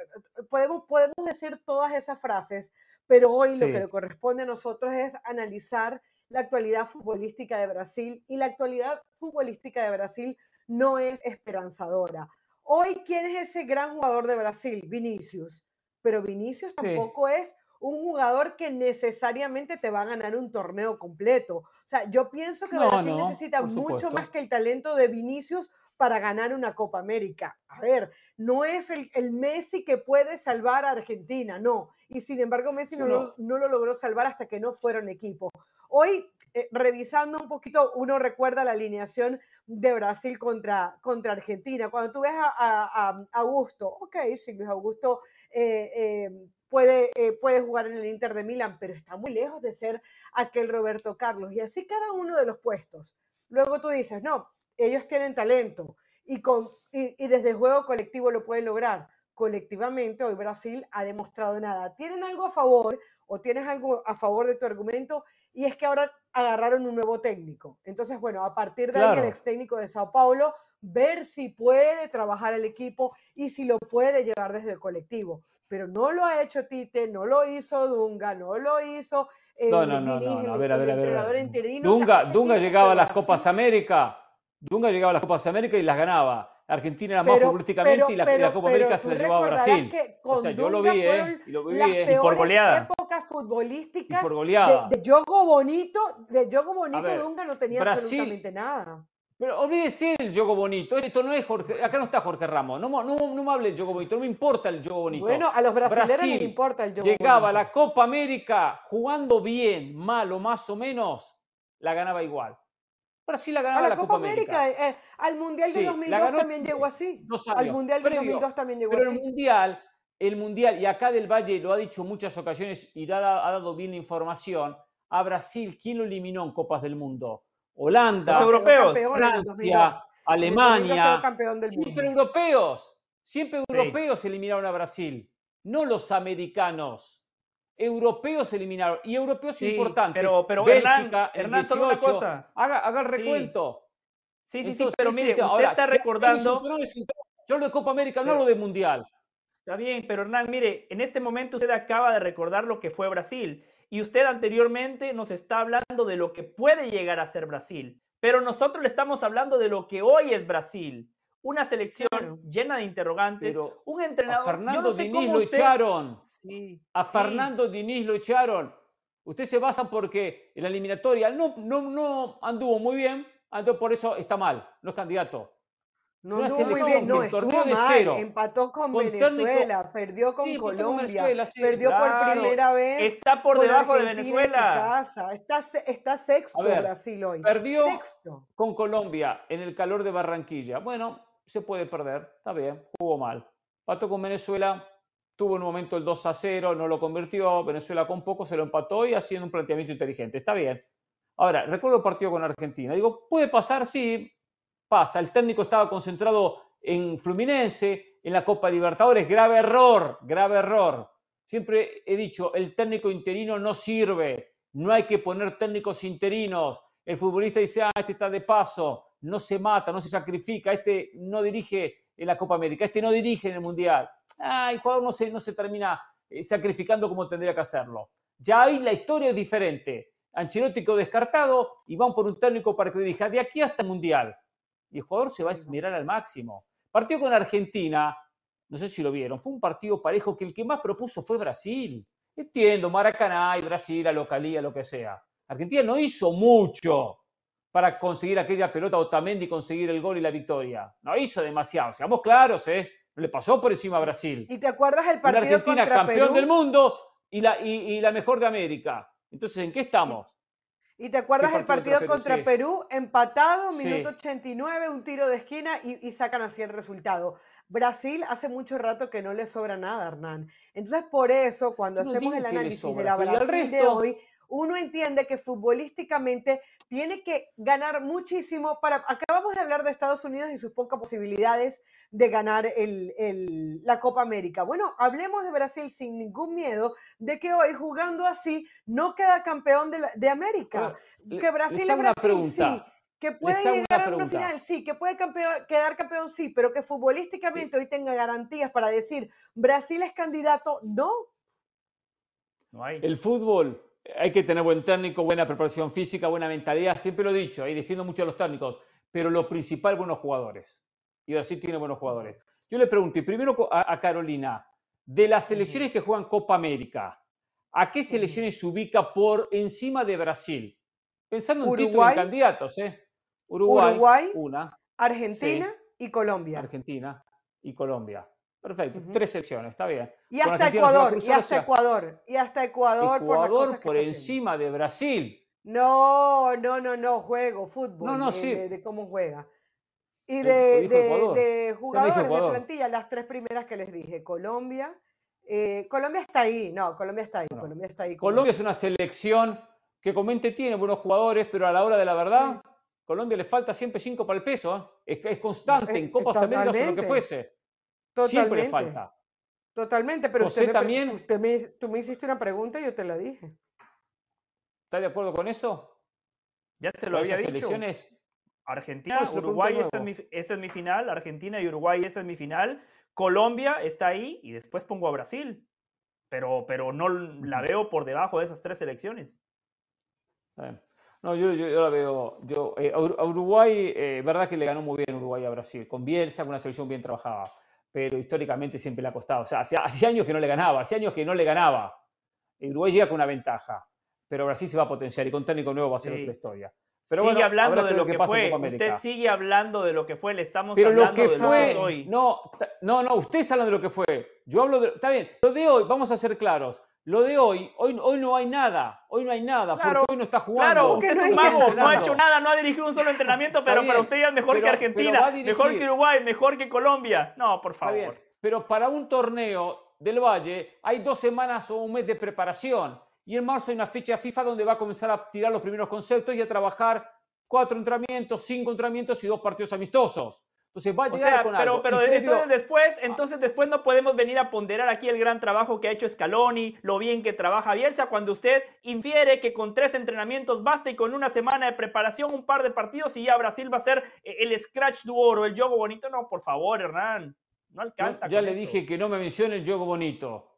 podemos, podemos decir todas esas frases, pero hoy lo
Sí.
que le corresponde a nosotros es analizar la actualidad futbolística de Brasil y la actualidad futbolística de Brasil no es esperanzadora. Hoy, ¿quién es ese gran jugador de Brasil? Vinicius. Pero Vinicius tampoco es un jugador que necesariamente te va a ganar un torneo completo. O sea, yo pienso que
No,
Brasil
no,
necesita mucho más que el talento de Vinicius para ganar una Copa América. A ver, no es el, el Messi que puede salvar a Argentina, no. Y sin embargo, Messi no, lo,
no
lo logró salvar hasta que no fueron equipo. Hoy, eh, revisando un poquito, uno recuerda la alineación de Brasil contra, contra Argentina. Cuando tú ves a, a- a Augusto, ok, sí, Luis Augusto eh, eh, puede, eh, puede jugar en el Inter de Milán, pero está muy lejos de ser aquel Roberto Carlos. Y así cada uno de los puestos. Luego tú dices, no, ellos tienen talento y, con, y, y desde el juego colectivo lo pueden lograr. Colectivamente, hoy Brasil ha demostrado nada. ¿Tienen algo a favor o tienes algo a favor de tu argumento? Y es que ahora agarraron un nuevo técnico. Entonces, bueno, a partir de ahí,
Claro.
el ex técnico de Sao Paulo, ver si puede trabajar el equipo y si lo puede llevar desde el colectivo. Pero no lo ha hecho Tite, no lo hizo Dunga, no lo hizo eh,
No, no,
el-
ver, a
el
ver, a ver. a
entrenador interino. O sea,
Dunga,
ese
Dunga llegaba a las Copas América. Dunga llegaba a las Copas América y las ganaba. Argentina era más
Pero-
futbolísticamente
pero-
y la, y
pero-
la Copa América se la llevaba a Brasil. O sea, yo lo vi, ¿eh? Y lo vi,
las
¿eh?
peores
goleada.
épocas futbolísticas
Y por goleada.
de, de Yogo Bonito, de Yogo Bonito
ver,
Dunga no tenía
Brasil-
absolutamente nada.
Pero olvídese el juego bonito. Esto no es Jorge. Acá no está Jorge Ramos. No, no, no me hable del juego bonito. No me importa el juego bonito.
Bueno, a los brasileños
Brasil
les importa el
Llegaba a
Bonito.
la Copa América jugando bien, mal o más o menos, la ganaba igual. Brasil la
A
ganaba
la
la
Copa
Copa América.
América, eh, al Mundial
Sí,
de
la
2002
ganó
también llegó así. Al Mundial de
previo.
2002 también llegó
Pero el
así.
Mundial, el Mundial, y acá del Valle lo ha dicho en muchas ocasiones y da- ha dado bien la información, a Brasil, ¿quién lo eliminó en Copas del Mundo? Holanda,
Los europeos.
el
Francia,
2002. En el 2002
Alemania.
del
Siempre
mundo.
europeos. Siempre europeos eliminaron a Brasil. No los americanos. Europeos eliminaron. Y europeos
Sí,
importantes.
pero- pero
Bélgica,
Hernán-
el
Hernán, una
18.
cosa.
Haga, haga el recuento.
Sí, sí, sí, pero mire,
te-
usted
ahora,
está recordando.
Yo hablo de Copa América, no hablo de Mundial.
Está bien, pero Hernán, mire, en este momento usted acaba de recordar lo que fue Brasil y usted anteriormente nos está hablando de lo que puede llegar a ser Brasil, pero nosotros le estamos hablando de lo que hoy es Brasil. Una selección
Claro.
llena de interrogantes,
Pero
un
a
entrenador. yo
Fernando
no sé
Diniz
cómo
lo
usted-
echaron.
Sí,
A
sí.
Fernando Diniz lo echaron. Usted se basa porque en la eliminatoria no, no, no anduvo muy bien, entonces por eso está mal, no es candidato.
No
una selección
no,
que
estuvo
torneo de
mal,
cero,
empató con,
con técnico-
Venezuela, perdió con
Sí, empató con
Colombia,
Venezuela, sí,
perdió por primera vez
Está por
con
debajo de
Argentina
Venezuela.
casa. Está, se- está sexto
A ver,
Brasil hoy.
perdió
Sexto.
con Colombia en el calor de Barranquilla. Bueno, se puede perder, está bien, jugó mal. Empató con Venezuela, tuvo en un momento el 2 a 0, no lo convirtió, Venezuela con poco se lo empató y haciendo un planteamiento inteligente, está bien. Ahora, recuerdo el partido con Argentina. Digo, puede pasar, sí, pasa. El técnico estaba concentrado en Fluminense, en la Copa Libertadores. Grave error, grave error. Siempre he dicho, el técnico interino no sirve. No hay que poner técnicos interinos. El futbolista dice, ah, este está de paso, no se mata, no se sacrifica, este no dirige en la Copa América, este no dirige en el Mundial. Ah, el jugador no se, no se termina eh, sacrificando como tendría que hacerlo. Ya ahí la historia es diferente. Ancelotti quedó descartado y van por un técnico para que dirija de aquí hasta el Mundial. Y el jugador se va a esmerar al máximo. Partido con Argentina, no sé si lo vieron, fue un partido parejo que el que más propuso fue Brasil. Entiendo, Maracaná y Brasil, la localía, lo que sea. Argentina no hizo mucho para conseguir aquella pelota o también de conseguir el gol y la victoria. No hizo demasiado, seamos claros, ¿eh? le pasó por encima a Brasil.
¿Y te acuerdas el partido
Una Argentina campeón del mundo y la, y, la mejor de América. Entonces, ¿en qué estamos?
¿Y te acuerdas el partido contra Perú? Empatado, minuto 89, un tiro de esquina y, y, sacan así el resultado. Brasil hace mucho rato que no le sobra nada, Hernán. Entonces, por eso, cuando hacemos el análisis de la Brasil de hoy, uno entiende que futbolísticamente tiene que ganar muchísimo para... Acabamos de hablar de Estados Unidos y sus pocas posibilidades de ganar el, la Copa América. Bueno, hablemos de Brasil sin ningún miedo de que hoy jugando así no queda campeón de, de América. que Brasil es Brasil, sí. Que puede llegar a una final, sí, que puede quedar campeón, sí, pero que futbolísticamente hoy tenga garantías para decir Brasil es candidato, no.
No hay. El fútbol hay que tener buen técnico, buena preparación física, buena mentalidad. Siempre lo he dicho, ahí defiendo mucho a los técnicos, pero lo principal, buenos jugadores. Y Brasil tiene buenos jugadores. Yo le pregunté primero a, Carolina, de las selecciones que juegan Copa América, ¿a qué selecciones se ubica por encima de Brasil? Pensando en títulos de candidatos, ¿eh?
Uruguay, una. Argentina y Colombia.
Argentina y Colombia. Perfecto, tres secciones, está bien.
Y hasta Ecuador, y hasta Ecuador, y hasta Ecuador.
Ecuador por, encima de Brasil.
No, no, no, no, juego, fútbol, no, no, sí. de, cómo juega. Y de, de, jugadores de plantilla, las tres primeras que les dije, Colombia. Eh, Colombia está ahí, no, Colombia está ahí, Colombia está ahí.
Colombia es una selección que comente tiene buenos jugadores, pero a la hora de la verdad, Colombia le falta siempre cinco para el peso, ¿eh? es, constante en Copas Américas o lo que fuese. Siempre falta.
Totalmente, pero usted, también, me, tú me hiciste una pregunta y yo te la dije.
¿Está de acuerdo con eso?
Ya se lo había dicho. Selecciones... Argentina, Uruguay, esa es, mi, esa es mi final. Argentina y Uruguay, esa es mi final. Colombia está ahí y después pongo a Brasil. Pero, pero no la veo por debajo de esas tres selecciones.
No, yo, yo, la veo. Yo, eh, a Uruguay, eh, verdad que le ganó muy bien Uruguay a Brasil. Con Bielsa, con una selección bien trabajada pero históricamente siempre le ha costado. O sea, hace, años que no le ganaba, hace años que no le ganaba. Uruguay llega con una ventaja, pero Brasil se va a potenciar y con técnico nuevo va a ser otra historia. Pero
sigue hablando de lo que, fue. Usted sigue hablando de lo que fue. Le estamos hablando lo que de fue, lo que hoy.
No, no, no. Ustedes hablan de lo que fue. Yo hablo de. Está bien. Lo de hoy, vamos a ser claros. Lo de hoy, hoy, hoy no hay nada, hoy no hay nada, porque hoy no está jugando.
Claro, usted es un mago, no ha hecho nada, no ha dirigido un solo entrenamiento, pero para usted ya es mejor que Argentina, mejor que Uruguay, mejor que Colombia. No, por favor.
Pero para un torneo del Valle hay dos semanas o un mes de preparación. Y en marzo hay una fecha FIFA donde va a comenzar a tirar los primeros conceptos y a trabajar cuatro entrenamientos, cinco entrenamientos y dos partidos amistosos. Entonces va a llegar con
pero, Pero entonces después, ah. entonces después no podemos venir a ponderar aquí el gran trabajo que ha hecho Scaloni, lo bien que trabaja Bielsa, cuando usted infiere que con tres entrenamientos basta y con una semana de preparación, un par de partidos y ya Brasil va a ser eh, el scratch du oro, el juego bonito. No, por favor, Hernán, no alcanza.
ya le dije que no me mencione el juego bonito,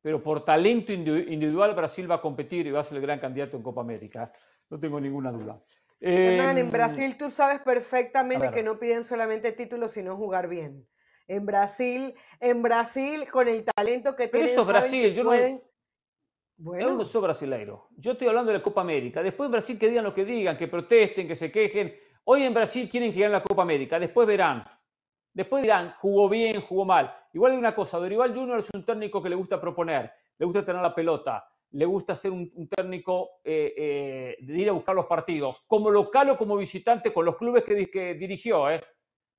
pero por talento individual Brasil va a competir y va a ser el gran candidato en Copa América. No tengo ninguna duda
en em, Brasil tú sabes perfectamente que no piden solamente títulos, sino jugar bien. En Brasil, en Brasil, con el talento que tienen.
Pero eso Brasil, yo no. Bueno. Yo no soy brasileiro. Yo estoy hablando de la Copa América. Después en Brasil que digan lo que digan, que protesten, que se quejen. Hoy en Brasil quieren que gane la Copa América. Después verán. Después dirán, jugó bien, jugó mal. Igual hay una cosa, Dorival Junior es un técnico que le gusta proponer, le gusta tener la pelota le gusta ser un, técnico eh, eh, de ir a buscar los partidos, como local o como visitante, con los clubes que, dirigió, eh,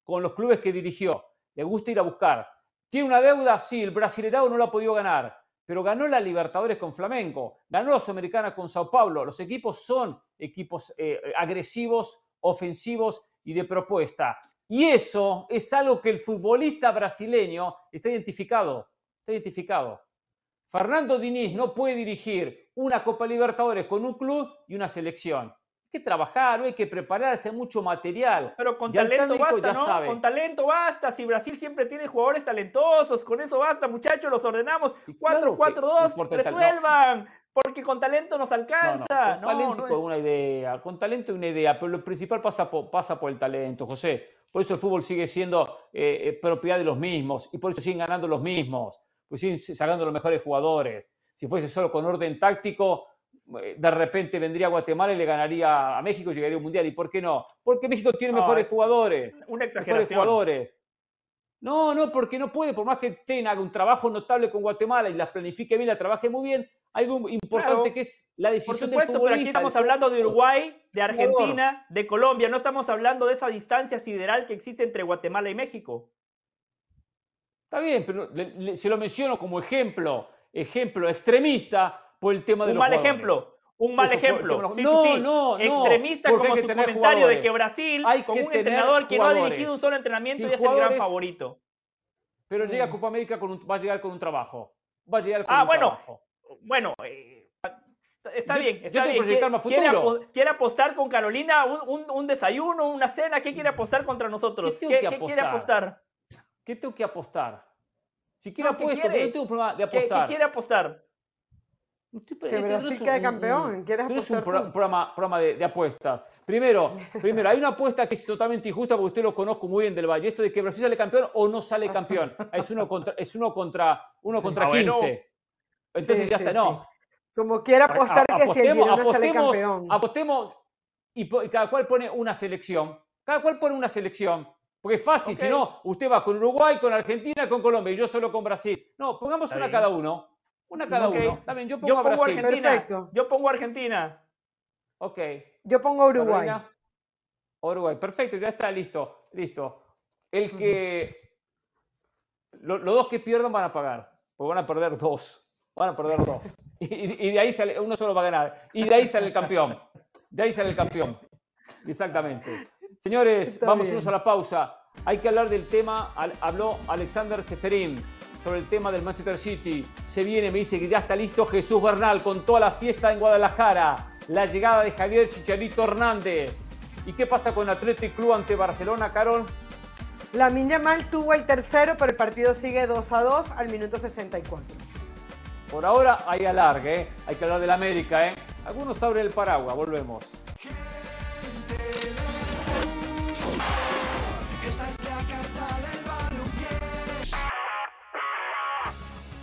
con los clubes que dirigió. Le gusta ir a buscar. ¿Tiene una deuda? Sí, el Brasileirao no lo ha podido ganar, pero ganó la Libertadores con Flamengo, ganó la Sudamericana con Sao Paulo. Los equipos son equipos agresivos, ofensivos y de propuesta. Y eso es algo que el futbolista brasileño está identificado. Está identificado. Fernando Diniz no puede dirigir una Copa Libertadores con un club y una selección. Hay que trabajar, hay que prepararse, mucho material.
Pero con talento basta, ¿no? Con talento basta. Si Brasil siempre tiene jugadores talentosos, con eso basta, muchachos, los ordenamos. 4-4-2, resuelvan. Porque con talento nos alcanza.
con talento es una idea, con talento una idea, pero lo principal pasa por, pasa por el talento, José. Por eso el fútbol sigue siendo eh, eh, propiedad de los mismos y por eso siguen ganando los mismos, pues siguen sacando los mejores jugadores. Si fuese solo con orden táctico, eh, de repente vendría Guatemala y le ganaría a México y llegaría a un mundial. ¿Y por qué no? Porque México tiene mejores jugadores.
Una exageración.
Mejores jugadores. No, no, porque no puede, por más que tenga un trabajo notable con Guatemala y las planifique bien, la trabaje muy bien, algo importante que es la decisión
Por supuesto, pero aquí estamos hablando de Uruguay, de Argentina, de Colombia, no estamos hablando de esa distancia sideral que existe entre Guatemala y México.
Está bien, pero se lo menciono como ejemplo, ejemplo extremista por el tema de
un
mal
ejemplo. Un mal ejemplo. Sí, no, sí, no, no, Extremista como su comentario de que Brasil, con un entrenador que no ha dirigido un solo entrenamiento, y es el gran favorito.
Pero llega a mm. Copa América, con va a llegar con un trabajo. Va a llegar con
ah,
un
bueno,
trabajo
bueno, eh, está bien, está bien. ¿Quiere, ¿Quiere, apostar con Carolina un, desayuno, una cena? ¿Qué quiere apostar contra nosotros? ¿Qué, quiere apostar?
¿Qué tengo que apostar? Si quiere apuesto, pero no tengo problema de apostar.
¿Qué, quiere apostar?
Que Brasil quede campeón. ¿Quieres
es un programa, programa de, de, apuestas. Primero, <laughs> primero, hay una apuesta que es totalmente injusta porque usted lo conozco muy bien del Valle. Esto de que Brasil sale campeón o no sale campeón. Es uno contra, es uno contra, uno contra 15. Entonces ya está, no.
Como quiera apostar que si el apostemos, sale campeón.
Apostemos y, cada cual pone una selección. Cada cual pone una selección. Porque es fácil, si no, usted va con Uruguay, con Argentina, con Colombia y yo solo con Brasil. No, pongamos una cada uno. Una cada uno. También yo pongo, a Brasil.
Argentina. Perfecto. Yo pongo Argentina.
Ok.
Yo pongo Uruguay.
Uruguay, perfecto, ya está listo. Listo. El que. los dos que pierdan van a pagar. Porque van a perder dos. Van a perder dos. <laughs> Y, de ahí sale, uno solo va a ganar. Y de ahí sale el campeón. De ahí sale el campeón. Exactamente. Señores, vamos unos a la pausa. Hay que hablar del tema, habló Alexander Seferín sobre el tema del Manchester City. Se viene, me dice que ya está listo Jesús Bernal con toda la fiesta en Guadalajara. La llegada de Javier Chicharito Hernández. ¿Y qué pasa con Athletic Club ante Barcelona, Carol?
La Mal tuvo el tercero, pero el partido sigue 2 a 2 al minuto 64.
Por ahora hay alargue, ¿eh? hay que hablar del América. ¿eh? Algunos abren el paraguas, volvemos.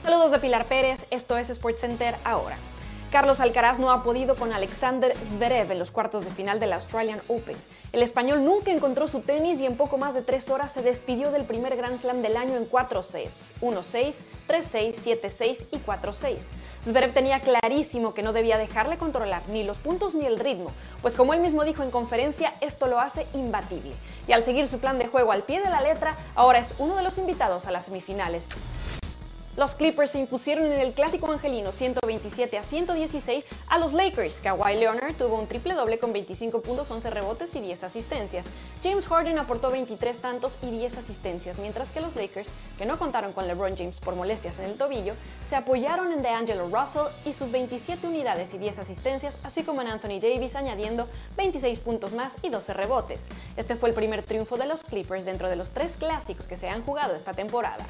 Saludos de Pilar Pérez, esto es SportsCenter ahora. Carlos Alcaraz no ha podido con Alexander Zverev en los cuartos de final del Australian Open. El español nunca encontró su tenis y en poco más de tres horas se despidió del primer Grand Slam del año en cuatro sets, 1-6, 3-6, 7-6 y 4-6. Zverev tenía clarísimo que no debía dejarle controlar ni los puntos ni el ritmo, pues como él mismo dijo en conferencia, esto lo hace imbatible. Y al seguir su plan de juego al pie de la letra, ahora es uno de los invitados a las semifinales. Los Clippers se impusieron en el clásico angelino 127 a 116 a los Lakers. Kawhi Leonard tuvo un triple doble con 25 puntos, 11 rebotes y 10 asistencias. James Harden aportó 23 tantos y 10 asistencias, mientras que los Lakers, que no contaron con LeBron James por molestias en el tobillo, se apoyaron en DeAngelo Russell y sus 27 unidades y 10 asistencias, así como en Anthony Davis añadiendo 26 puntos más y 12 rebotes. Este fue el primer triunfo de los Clippers dentro de los tres clásicos que se han jugado esta temporada.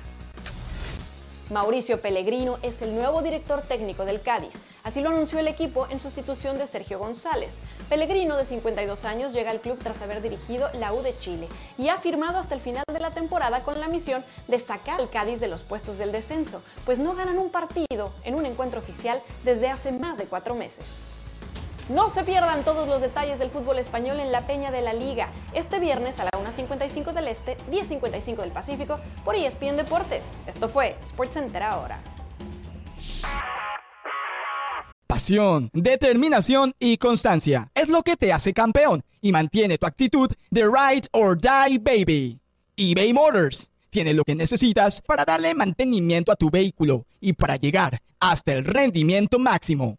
Mauricio Pellegrino es el nuevo director técnico del Cádiz. Así lo anunció el equipo en sustitución de Sergio González. Pellegrino, de 52 años, llega al club tras haber dirigido la U de Chile y ha firmado hasta el final de la temporada con la misión de sacar al Cádiz de los puestos del descenso, pues no ganan un partido en un encuentro oficial desde hace más de cuatro meses. No se pierdan todos los detalles del fútbol español en la Peña de la Liga. Este viernes a la 1.55 del Este, 10.55 del Pacífico, por ESPN Deportes. Esto fue SportsCenter ahora.
Pasión, determinación y constancia es lo que te hace campeón y mantiene tu actitud de ride or die baby. eBay Motors tiene lo que necesitas para darle mantenimiento a tu vehículo y para llegar hasta el rendimiento máximo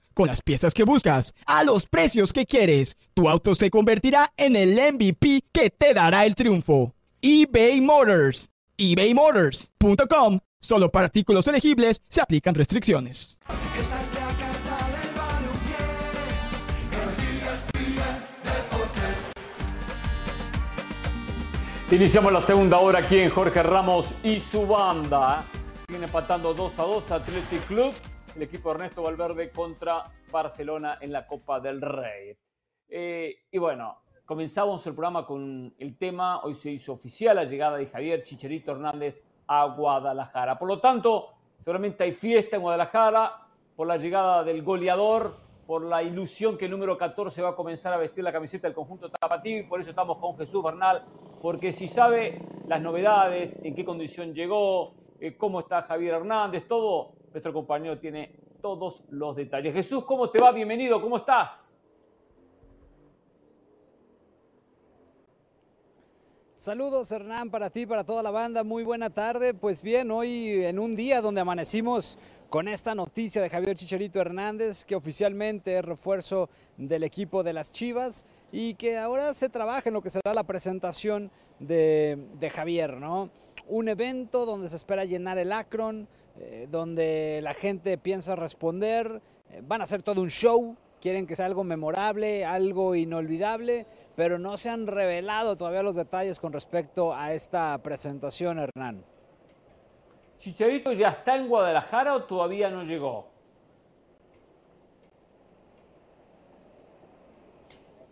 Con las piezas que buscas, a los precios que quieres, tu auto se convertirá en el MVP que te dará el triunfo. eBay Motors. ebaymotors.com. Solo para artículos elegibles se aplican restricciones.
Iniciamos la segunda hora aquí en Jorge Ramos y su banda. Siguen empatando 2 a 2 Athletic Club, el equipo Ernesto Valverde contra Barcelona en la Copa del Rey. Eh, y bueno, comenzamos el programa con el tema, hoy se hizo oficial la llegada de Javier Chicharito Hernández a Guadalajara. Por lo tanto, seguramente hay fiesta en Guadalajara por la llegada del goleador, por la ilusión que el número 14 va a comenzar a vestir la camiseta del conjunto tapatío y por eso estamos con Jesús Bernal, porque si sabe las novedades, en qué condición llegó, eh, cómo está Javier Hernández, todo, nuestro compañero tiene todos los detalles. Jesús, ¿cómo te va? Bienvenido, ¿cómo estás?
Saludos Hernán para ti, para toda la banda, muy buena tarde. Pues bien, hoy en un día donde amanecimos con esta noticia de Javier Chicharito Hernández, que oficialmente es refuerzo del equipo de las Chivas y que ahora se trabaja en lo que será la presentación de, Javier, ¿no? Un evento donde se espera llenar el Akron, eh, donde la gente piensa responder, eh, van a hacer todo un show, quieren que sea algo memorable, algo inolvidable, pero no se han revelado todavía los detalles con respecto a esta presentación, Hernán.
¿Chicharito ya está en Guadalajara o todavía no llegó?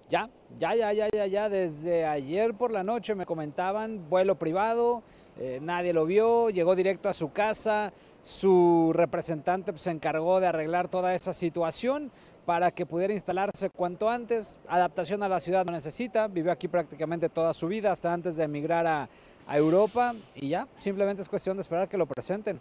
Ya, ya, ya, ya, ya, ya, desde ayer por la noche me comentaban, vuelo privado, eh, nadie lo vio, llegó directo a su casa, su representante pues, se encargó de arreglar toda esa situación para que pudiera instalarse cuanto antes. Adaptación a la ciudad no necesita, vivió aquí prácticamente toda su vida hasta antes de emigrar a, a Europa y ya, simplemente es cuestión de esperar que lo presenten.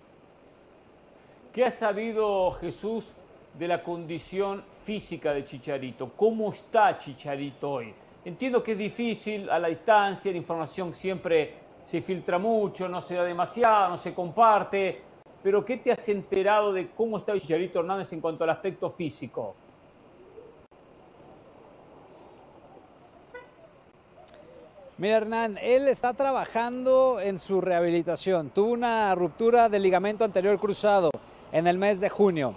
¿Qué ha sabido Jesús de la condición física de Chicharito? ¿Cómo está Chicharito hoy? Entiendo que es difícil a la distancia, la información siempre se filtra mucho, no se da demasiado, no se comparte, pero ¿qué te has enterado de cómo está Chicharito Hernández en cuanto al aspecto físico?
Mira Hernán, él está trabajando en su rehabilitación. Tuvo una ruptura del ligamento anterior cruzado en el mes de junio.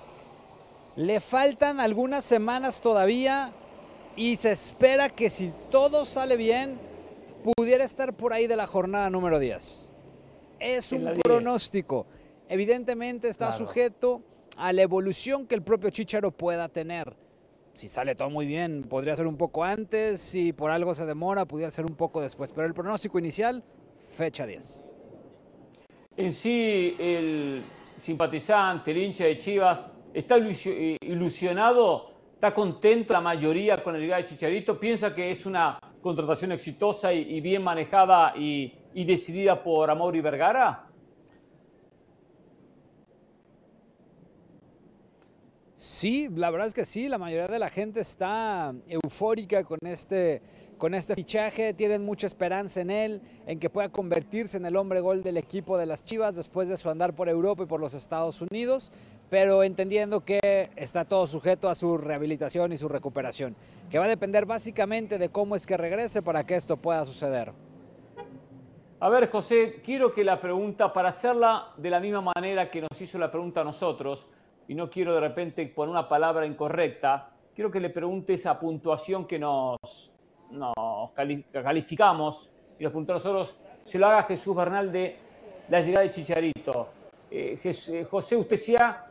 Le faltan algunas semanas todavía y se espera que si todo sale bien, pudiera estar por ahí de la jornada número 10. Es un
la 10.
pronóstico. Evidentemente está
Claro.
sujeto a la evolución que el propio Chicharo pueda tener. Si sale todo muy bien, podría ser un poco antes. Si por algo se demora, pudiera ser un poco después. Pero el pronóstico inicial, fecha 10.
En sí, el simpatizante, el hincha de Chivas, ¿está ilusio- ilusionado? ¿Está contento la mayoría con el llegada de Chicharito? ¿Piensa que es una contratación exitosa y, bien manejada y, decidida por Amor y Vergara?
Sí, la verdad es que sí, la mayoría de la gente está eufórica con este, con este fichaje, tienen mucha esperanza en él, en que pueda convertirse en el hombre gol del equipo de las Chivas después de su andar por Europa y por los Estados Unidos, pero entendiendo que está todo sujeto a su rehabilitación y su recuperación, que va a depender básicamente de cómo es que regrese para que esto pueda suceder.
A ver, José, quiero que la pregunta, para hacerla de la misma manera que nos hizo la pregunta a nosotros, y no quiero de repente poner una palabra incorrecta, quiero que le pregunte esa puntuación que nos, nos cali- calificamos y nos preguntó a nosotros, se lo haga Jesús Bernal de la llegada de Chicharito. Eh, eh, José, usted sea,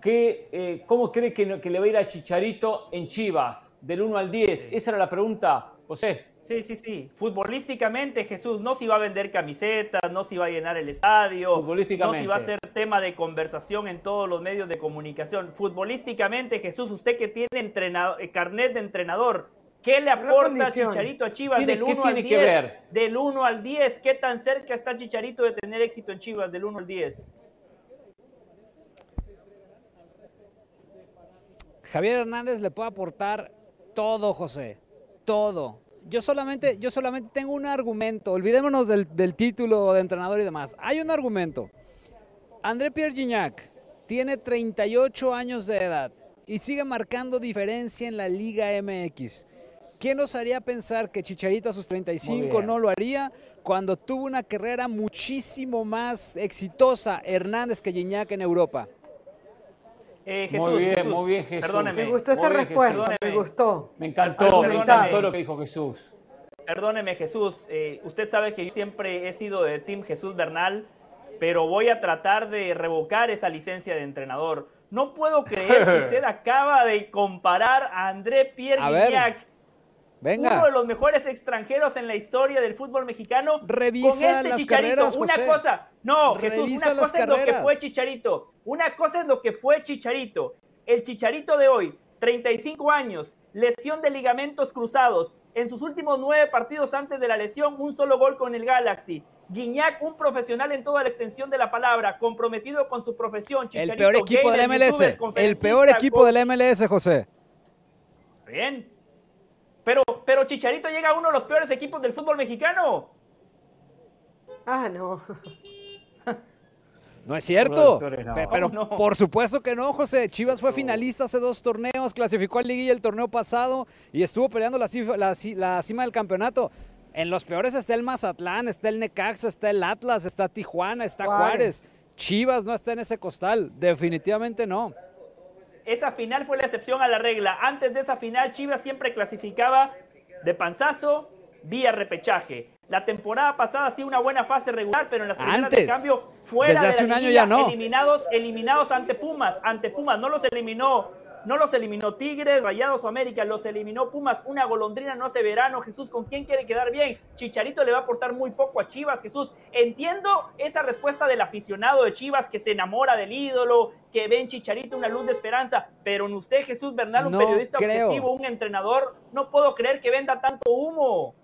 que, eh, ¿cómo cree que, le va a ir a Chicharito en Chivas? Del 1 al 10. Esa era la pregunta, José.
Sí, sí, sí. Futbolísticamente, Jesús, no si va a vender camisetas, no si va a llenar el estadio, no si va a ser tema de conversación en todos los medios de comunicación. Futbolísticamente, Jesús, usted que tiene carnet de entrenador, ¿Qué le aporta. Chicharito a Chivas
Tiene-
del
¿qué
1 al
tiene que
10?
ver?
Del 1 al 10, ¿qué tan cerca está Chicharito de tener éxito en Chivas del 1 al 10?
Javier Hernández le puede aportar todo, José. Todo. Yo solamente, yo solamente tengo un argumento. Olvidémonos del, del título de entrenador y demás. Hay un argumento. André Pierre Gignac tiene 38 años de edad y sigue marcando diferencia en la Liga MX. ¿Qué nos haría pensar que Chicharito a sus 35
bien.
no lo haría cuando tuvo una carrera muchísimo más exitosa Hernández que Gignac en Europa?
Eh, Jesús,
Muy bien,
Jesús,
muy bien, Jesús.
Perdóneme,
Me gustó esa respuesta,
Jesús.
me gustó.
Me encantó, me encantó lo que dijo Jesús.
perdóneme Jesús. eh, usted sabe que yo siempre he sido de Team Jesús Bernal, pero voy a tratar de revocar esa licencia de entrenador. No puedo creer que <laughs> usted acaba de comparar a André Pierre
A Venga.
uno de los mejores extranjeros en la historia del fútbol mexicano,
Revisa
con este
las
Chicharito.
carreras,
una
José.
cosa, no, Jesús,
Revisa
una cosa es lo que fue Chicharito. Una cosa es lo que fue Chicharito. El Chicharito de hoy, 35 años, lesión de ligamentos cruzados. En sus últimos nueve partidos antes de la lesión, un solo gol con el Galaxy. Guiñac, un profesional en toda la extensión de la palabra, comprometido con su profesión.
El
Chicharito,
peor equipo del MLS. El peor equipo del MLS, José.
Bien. Pero, pero Chicharito llega a uno de los peores equipos del fútbol mexicano.
Ah, no. <laughs>
No es cierto.
No.
Pero
¿Cómo no?
por supuesto que no, José. Chivas fue finalista hace dos torneos, clasificó al Liguilla el torneo pasado y estuvo peleando la, cif- la ci- la cima del campeonato. En los peores está el Mazatlán, está el Necaxa, está el Atlas, está Tijuana, está
Juárez.
Juárez. Chivas no está en ese costal, definitivamente no.
Esa final fue la excepción a la regla. Antes de esa final, Chivas siempre clasificaba de panzazo vía repechaje. La temporada pasada sí una buena fase regular, pero en las primeras de
Antes.
cambio fuera
Desde
de la
un año
liguilla,
ya no.
eliminados, eliminados ante Pumas, ante Pumas, no los eliminó, no los eliminó Tigres, Rayados o América, los eliminó Pumas, una golondrina no hace verano, Jesús, ¿con quién quiere quedar bien? Chicharito le va a aportar muy poco a Chivas, Jesús. Entiendo esa respuesta del aficionado de Chivas que se enamora del ídolo, que ve en Chicharito una luz de esperanza, pero en usted, Jesús Bernal, un
No
periodista
creo.
objetivo, un entrenador, no puedo creer que venda tanto humo.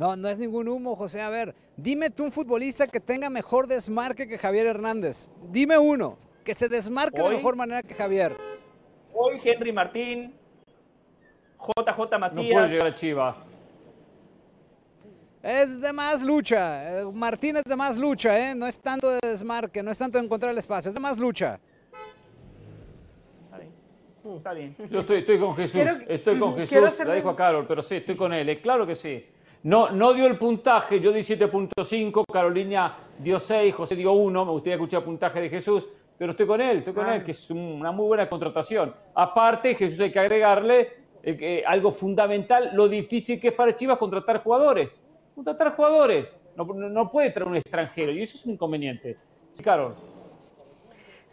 No, no es ningún humo, José. A ver, dime tú un futbolista que tenga mejor desmarque que Javier Hernández. Dime uno, que se desmarque de mejor manera que Javier.
Hoy Henry Martín, JJ
No puede
Macías,
llegar a Chivas.
Es de más lucha. eh, Martín es de más lucha, ¿eh? No es tanto de desmarque, no es tanto de encontrar el espacio, es de más lucha.
Está bien.
Yo estoy, estoy con Jesús,
Quiero-
estoy con <laughs>
quiero
Jesús,
hacerle
la dijo a Carol, pero sí, estoy con él, eh, claro que sí. No, no dio el puntaje, yo di 7.5, Carolina dio 6, José dio 1, me gustaría escuchar el puntaje de Jesús, pero estoy con él, estoy con
Ah.
él, que es un- una muy buena contratación. Aparte, Jesús hay que agregarle eh, que algo fundamental, lo difícil que es para Chivas contratar jugadores. Contratar jugadores. No, no- no puede traer un extranjero, y eso es un inconveniente. Sí, Carol.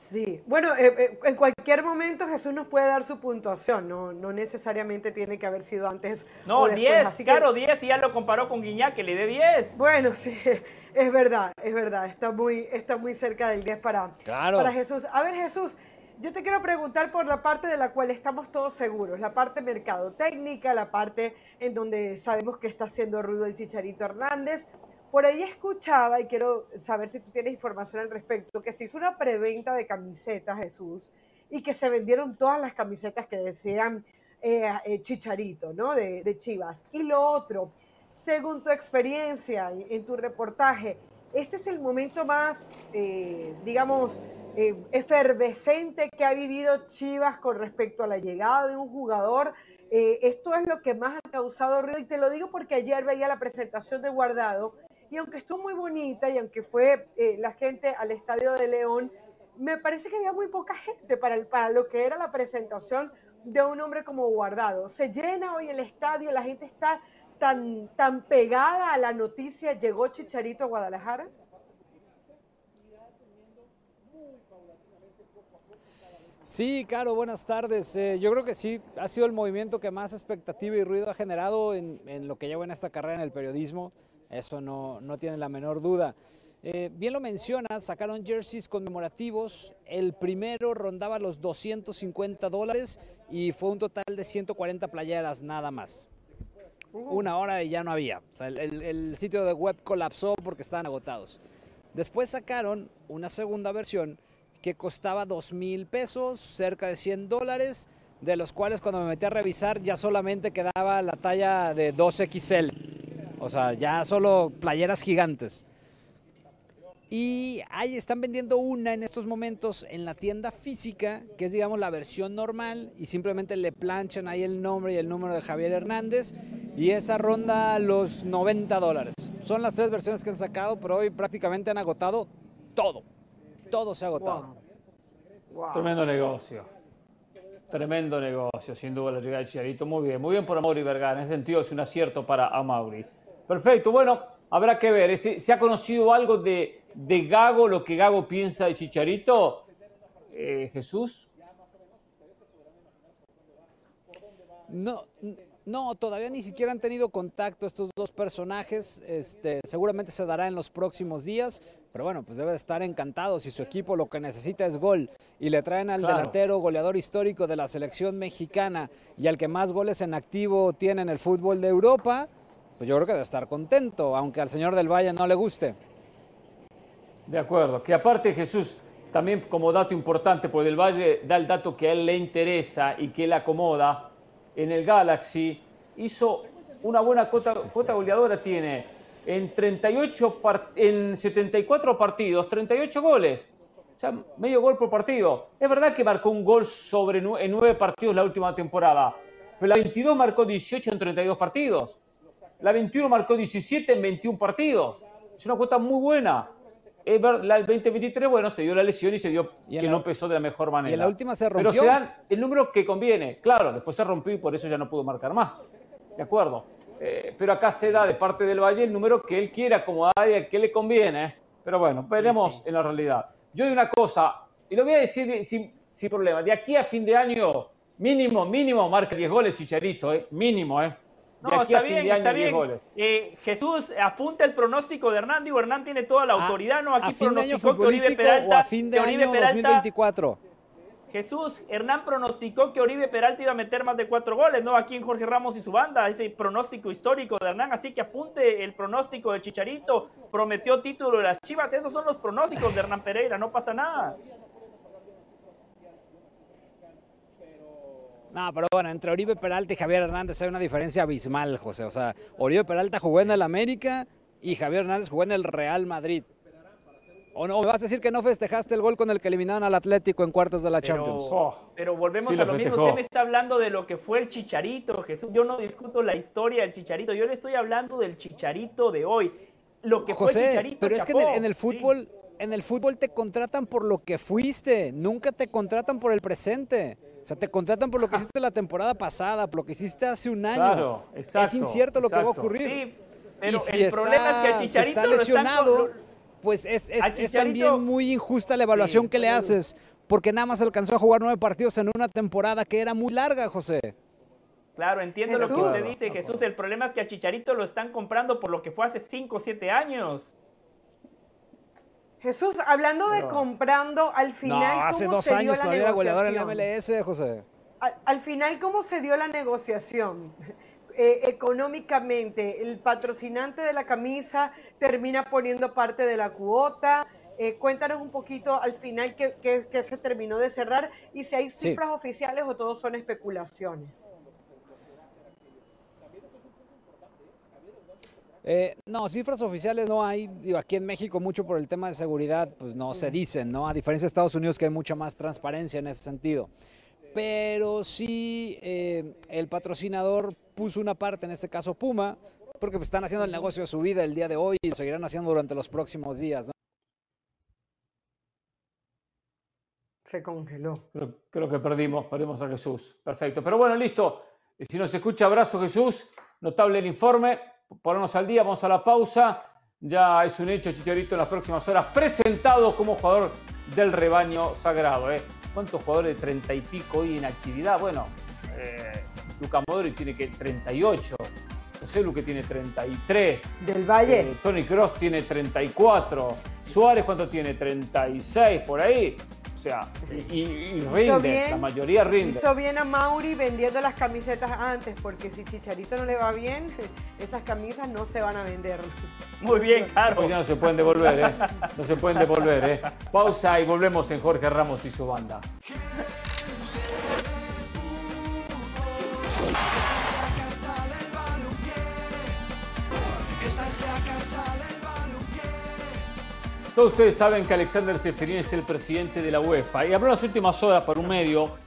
Sí, bueno, eh, eh, en cualquier momento Jesús nos puede dar su puntuación, no, no necesariamente tiene que haber sido antes
No,
o después,
10,
así que-
claro, 10 y ya lo comparó con Guiñac, que le dé 10.
Bueno, sí, <laughs> es verdad, es verdad, está muy, está muy cerca del 10 para,
Claro.
para Jesús. A ver, Jesús, yo te quiero preguntar por la parte de la cual estamos todos seguros, la parte mercadotécnica, la parte en donde sabemos que está haciendo ruido el Chicharito Hernández. Por ahí escuchaba, y quiero saber si tú tienes información al respecto, que se hizo una preventa de camisetas, Jesús, y que se vendieron todas las camisetas que decían eh, eh, Chicharito, ¿no? De, Chivas. Y lo otro, según tu experiencia en, tu reportaje, este es el momento más, eh, digamos, efervescente que ha vivido Chivas con respecto a la llegada de un jugador. Esto es lo que más ha causado ruido y te lo digo porque ayer veía la presentación de Guardado y aunque estuvo muy bonita y aunque fue eh, la gente al Estadio de León, me parece que había muy poca gente para, para lo que era la presentación de un hombre como Guardado. Se llena hoy el estadio, la gente está tan, tan pegada a la noticia, llegó Chicharito a Guadalajara.
Sí, Caro, buenas tardes. Eh, yo creo que sí, ha sido el movimiento que más expectativa y ruido ha generado en, en lo que llevo en esta carrera en el periodismo. Eso no, no tiene la menor duda. Eh, bien lo mencionas, sacaron jerseys conmemorativos. El primero rondaba los 250 dólares y fue un total de 140 playeras nada más. Una hora y ya no había. O sea, el, el- el sitio de web colapsó porque estaban agotados. Después sacaron una segunda versión que costaba 2 mil pesos, cerca de 100 dólares, de los cuales cuando me metí a revisar ya solamente quedaba la talla de 2XL. O sea, ya solo playeras gigantes. Y ahí están vendiendo una en estos momentos en la tienda física, que es digamos la versión normal, y simplemente le planchan ahí el nombre y el número de Javier Hernández, y esa ronda los 90 dólares. Son las tres versiones que han sacado, pero hoy prácticamente han agotado todo. Todo se ha agotado.
Tremendo negocio. Tremendo negocio, sin duda, la llegada de Chicharito. Muy bien, muy bien por Amaury Vergara. En ese sentido es un acierto para Amaury. Perfecto, bueno, habrá que ver. ¿Se, se ha conocido algo de, de Gago, lo que Gago piensa de Chicharito? Eh, Jesús.
No, no, todavía ni siquiera han tenido contacto estos dos personajes. Este, seguramente se dará en los próximos días, pero bueno, pues debe de estar encantado si su equipo lo que necesita es gol y le traen al
Claro.
delantero goleador histórico de la selección mexicana y al que más goles en activo tiene en el fútbol de Europa, pues yo creo que debe estar contento, aunque al señor del Valle no le guste.
De acuerdo. Que aparte Jesús, también como dato importante, porque Del Valle da el dato que a él le interesa y que él acomoda, en el Galaxy hizo una buena cuota, cuota goleadora, tiene en, 38 par- en 74 partidos, 38 goles. O sea, medio gol por partido. Es verdad que marcó un gol sobre en 9 partidos la última temporada, pero la 22 marcó 18 en 32 partidos. La 21 marcó 17 en 21 partidos. Es una cuota muy buena. La 2023, bueno, se dio la lesión y se dio
Y
que
la-
no empezó de la mejor manera.
y en la última se
Pero
rompió.
se dan el número que conviene. Claro, después se rompió y por eso ya no pudo marcar más. De acuerdo. Eh, pero acá se da de parte del Valle el número que él quiere acomodar y al que le conviene. Pero bueno, veremos en la realidad. Yo hay una cosa, y lo voy a decir de- sin, sin problema. De aquí a fin de año, mínimo, mínimo, marca 10 goles Chicharito, ¿eh? Mínimo, ¿eh? De
No,
aquí
está
a fin
bien,
de año,
está
10
bien.
goles.
Eh, Jesús, apunta el pronóstico de Hernán. Digo, Hernán tiene toda la autoridad, ¿no? Aquí
a fin de año
pronosticó que Oribe
futbolístico
Peralta.
o a fin de año
Peralta-
2024.
Jesús, Hernán pronosticó que Oribe Peralta iba a meter más de cuatro goles, ¿no? Aquí en Jorge Ramos y su banda, ese pronóstico histórico de Hernán. Así que apunte el pronóstico de Chicharito. Prometió título de las Chivas. Esos son los pronósticos de Hernán Pereira, no pasa nada.
No, pero bueno, entre Oribe Peralta y Javier Hernández hay una diferencia abismal, José. O sea, Oribe Peralta jugó en el América y Javier Hernández jugó en el Real Madrid. ¿O no? ¿Me vas a decir que no festejaste el gol con el que eliminaron al Atlético en cuartos de la
Pero,
Champions?
Oh,
pero volvemos
sí
a
lo
mismo. Usted me está hablando de lo que fue el Chicharito, Jesús. Yo no discuto la historia del Chicharito. Yo le estoy hablando del Chicharito de hoy. Lo que fue el
José,
Chicharito.
pero es que en el,
chapó.
en el
Sí.
fútbol, en el fútbol te contratan por lo que fuiste, nunca te contratan por el presente. O sea, te contratan por lo que hiciste la temporada pasada, por lo que hiciste hace un año.
Claro, exacto,
es incierto lo que va a ocurrir.
Sí, pero
y si
el problema es que el
si
Chicharito
está
lo están
lesionado,
con-
pues es, también muy injusta la evaluación
Sí,
que le haces, porque nada más alcanzó a jugar nueve partidos en una temporada que era muy larga, José.
Claro, entiendo lo que usted dice, Jesús. El problema es que a Chicharito lo están comprando por lo que fue hace 5 o 7 años.
Jesús, hablando de
No.
comprando, al
No,
final.
hace
¿cómo
dos
se dio
años
la
todavía era goleador en la
negociación?
MLS, José.
Al, al final, ¿cómo se dio la negociación? <laughs> Eh, económicamente, el patrocinante de la camisa termina poniendo parte de la cuota. Eh, cuéntanos un poquito al final qué, se terminó de cerrar y si hay
Sí.
cifras oficiales o todos son especulaciones.
Eh, no, cifras oficiales no hay. Digo, aquí en México mucho por el tema de seguridad, pues no se dicen, ¿no? A diferencia de Estados Unidos que hay mucha más transparencia en ese sentido. Pero sí, eh, el patrocinador puso una parte, en este caso Puma, porque pues, están haciendo el negocio de su vida el día de hoy y lo seguirán haciendo durante los próximos días, ¿no?
Se congeló.
Creo, creo que perdimos, perdimos a Jesús. Perfecto. Pero bueno, listo. Y si nos escucha, abrazo Jesús. Notable el informe. Ponernos al día, vamos a la pausa. Ya es un hecho, Chicharito, en las próximas horas, presentado como jugador del rebaño sagrado. ¿eh? ¿Cuántos jugadores de treinta y pico hoy en actividad? Bueno, eh, Luca Modri tiene que 38. O José que tiene 33.
Del Valle.
Eh, Tony Cross tiene 34. Suárez, ¿cuánto tiene? 36 por ahí. Sea, y, rinde, la mayoría rinde.
Hizo bien a Mauri vendiendo las camisetas antes, porque si Chicharito no le va bien, esas camisas no se van a vender.
Muy bien, <laughs> claro.
Pues ya no se pueden devolver, ¿eh? No se pueden devolver, ¿eh? Pausa y volvemos en Jorge Ramos y su banda. Todos ustedes saben que Alexander Seferin es el presidente de la UEFA y habló en las últimas horas por un medio,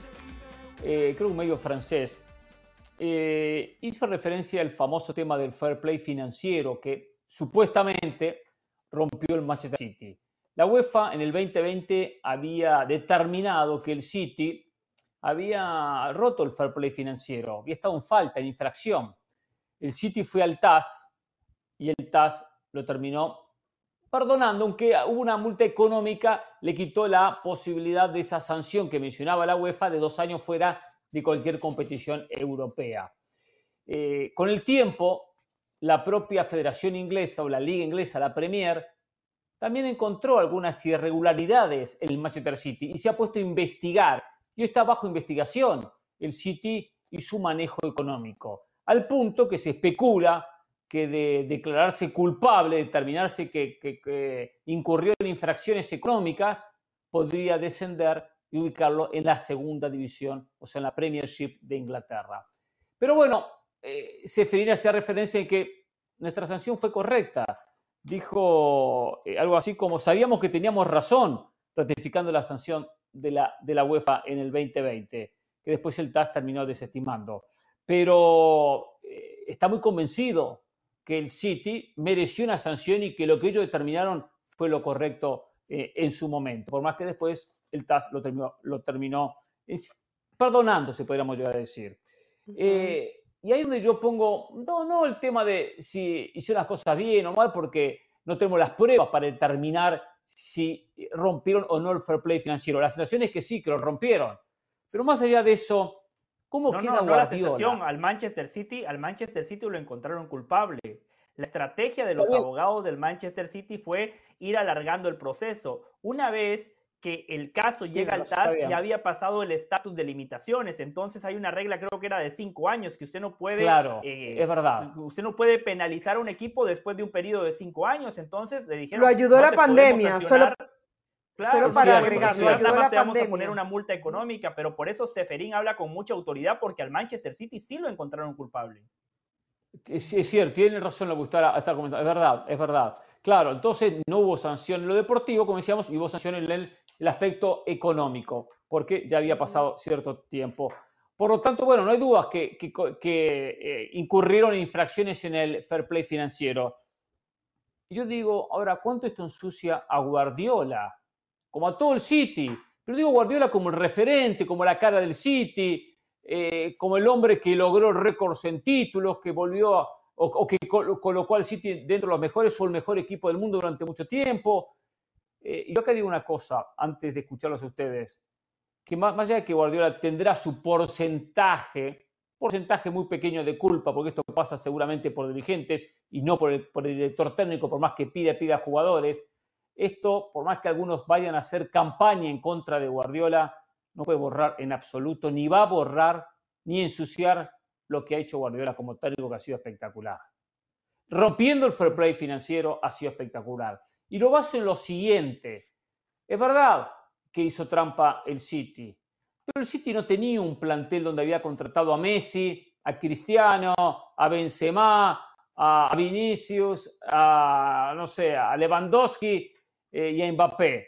eh, creo un medio francés, eh, hizo referencia al famoso tema del fair play financiero que supuestamente rompió el Manchester City. La UEFA en el 2020 había determinado que el City había roto el fair play financiero, había estado en falta, en infracción. El City fue al TAS y el TAS lo terminó perdonando, aunque hubo una multa económica, le quitó la posibilidad de esa sanción que mencionaba la UEFA de dos años fuera de cualquier competición europea. Eh, con el tiempo, la propia Federación Inglesa o la Liga Inglesa, la Premier, también encontró algunas irregularidades en el Manchester City y se ha puesto a investigar. Y está bajo investigación el City y su manejo económico, al punto que se especula que de declararse culpable, determinarse que, incurrió en infracciones económicas, podría descender y ubicarlo en la segunda división, o sea, en la Premiership de Inglaterra. Pero bueno, eh, Seferina hacía referencia en que nuestra sanción fue correcta. Dijo eh, algo así como, sabíamos que teníamos razón ratificando la sanción de la, de la UEFA en el 2020, que después el TAS terminó desestimando. Pero eh, está muy convencido que el City mereció una sanción y que lo que ellos determinaron fue lo correcto eh, en su momento, por más que después el TAS lo terminó, lo terminó perdonándose, podríamos llegar a decir. Eh, y ahí es donde yo pongo, no, no el tema de si hicieron las cosas bien o mal, porque no tenemos las pruebas para determinar si rompieron o no el fair play financiero. La sensación es que sí, que lo rompieron. Pero más allá de eso, ¿Cómo queda no, no la sensación
al Manchester City, al Manchester City lo encontraron culpable. La estrategia de los abogados del Manchester City fue ir alargando el proceso. Una vez que el caso llega al TAS, ya había pasado el estatus de limitaciones. Entonces hay una regla, creo que era de cinco años, que usted no puede.
Claro, eh, es verdad.
Usted no puede penalizar a un equipo después de un periodo de cinco años. Entonces le dijeron.
Lo ayudó la pandemia, solo
Claro, para. Nada más te vamos a poner una multa económica, pero por eso Seferín habla con mucha autoridad porque al Manchester City sí lo encontraron culpable.
Es, es cierto, tiene razón lo que usted está comentando. Es verdad, es verdad. Claro, entonces no hubo sanción en lo deportivo, como decíamos, y hubo sanción en el, el aspecto económico, porque ya había pasado cierto tiempo. Por lo tanto, bueno, no hay dudas que, que, que eh, incurrieron infracciones en el fair play financiero. Yo digo, ahora, ¿cuánto esto ensucia a Guardiola? Como a todo el City. Pero digo Guardiola como el referente, como la cara del City, eh, como el hombre que logró récords en títulos, que volvió, o, que colocó al City dentro de los mejores o el mejor equipo del mundo durante mucho tiempo. Eh, yo acá digo una cosa, antes de escucharlos a ustedes, que más, allá de que Guardiola tendrá su porcentaje, porcentaje muy pequeño de culpa, porque esto pasa seguramente por dirigentes y no por el, por el director técnico, por más que pida, pida jugadores, esto, por más que algunos vayan a hacer campaña en contra de Guardiola, no puede borrar en absoluto, ni va a borrar, ni ensuciar lo que ha hecho Guardiola como técnico, que ha sido espectacular. Rompiendo el fair play financiero ha sido espectacular. Y lo baso en lo siguiente. Es verdad que hizo trampa el City, pero el City no tenía un plantel donde había contratado a Messi, a Cristiano, a Benzema, a Vinicius, a, no sé, a Lewandowski eh, y a Mbappé.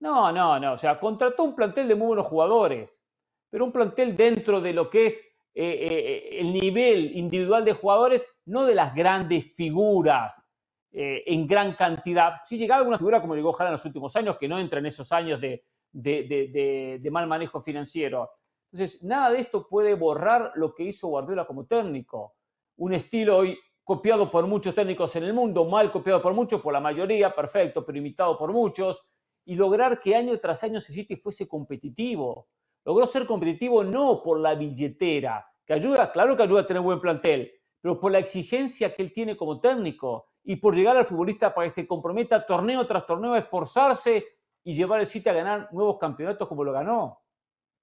No, no, no. O sea, contrató un plantel de muy buenos jugadores, pero un plantel dentro de lo que es eh, eh, el nivel individual de jugadores, no de las grandes figuras en gran cantidad. Sí llegaba alguna figura como llegó Jara en los últimos años, que no entra en esos años de, de, mal manejo financiero. Entonces, nada de esto puede borrar lo que hizo Guardiola como técnico. Un estilo hoy copiado por muchos técnicos en el mundo, mal copiado por muchos, por la mayoría, perfecto, pero imitado por muchos, y lograr que año tras año City fuese competitivo. Logró ser competitivo no por la billetera, que ayuda, claro que ayuda a tener buen plantel, pero por la exigencia que él tiene como técnico y por llegar al futbolista para que se comprometa torneo tras torneo a esforzarse y llevar el City a ganar nuevos campeonatos como lo ganó.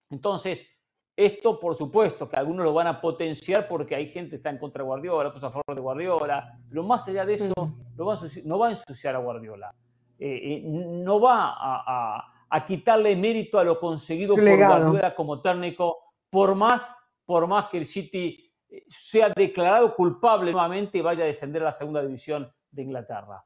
Entonces, esto, por supuesto, que algunos lo van a potenciar porque hay gente que está en contra de Guardiola, otros a favor de Guardiola, pero más allá de eso, no va a ensuciar a Guardiola. Eh, eh, no va a, quitarle mérito a lo conseguido por Guardiola como técnico, por más, por más que el City eh, sea declarado culpable nuevamente y vaya a descender a la segunda división de Inglaterra.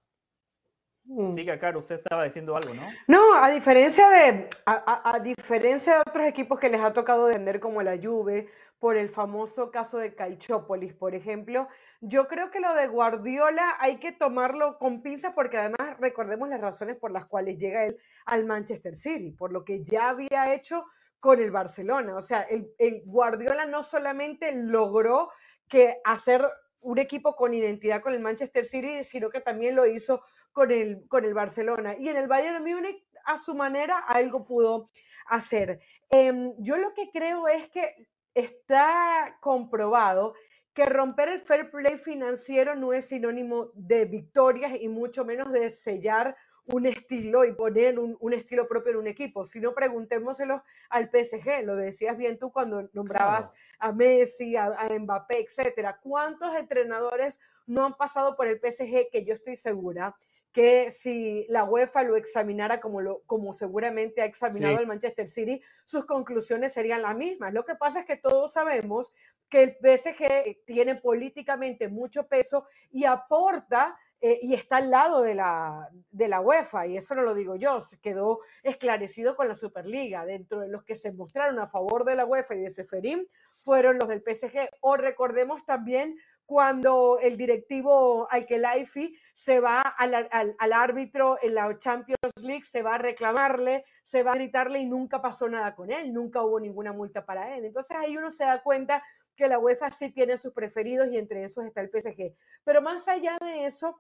Siga, Caro, usted estaba diciendo algo, ¿no?
No, a diferencia de, a, diferencia de otros equipos que les ha tocado vender como la Juve, por el famoso caso de Calchópolis, por ejemplo, yo creo que lo de Guardiola hay que tomarlo con pinzas porque además recordemos las razones por las cuales llega él al Manchester City, por lo que ya había hecho con el Barcelona. O sea, el, el Guardiola no solamente logró que hacer un equipo con identidad con el Manchester City, sino que también lo hizo con el, con el Barcelona. Y en el Bayern Múnich, a su manera, algo pudo hacer. Em, yo lo que creo es que está comprobado que romper el fair play financiero no es sinónimo de victorias y mucho menos de sellar un estilo y poner un, estilo propio en un equipo. Si no, preguntémoselo al PSG. Lo decías bien tú cuando nombrabas a Messi, a, a, Mbappé, etcétera. ¿Cuántos entrenadores no han pasado por el PSG que yo estoy segura que si la UEFA lo examinara como, lo, como seguramente ha examinado el Manchester City, sus conclusiones serían las mismas. Lo que pasa es que todos sabemos que el PSG tiene políticamente mucho peso y aporta eh, y está al lado de la, de la UEFA, y eso no lo digo yo, se quedó esclarecido con la Superliga. Dentro de los que se mostraron a favor de la UEFA y de Seferín fueron los del PSG. O recordemos también cuando el directivo Alkelaifi se va al, al, árbitro en la Champions League, se va a reclamarle, se va a gritarle y nunca pasó nada con él, nunca hubo ninguna multa para él. Entonces ahí uno se da cuenta que la UEFA sí tiene sus preferidos y entre esos está el PSG. Pero más allá de eso,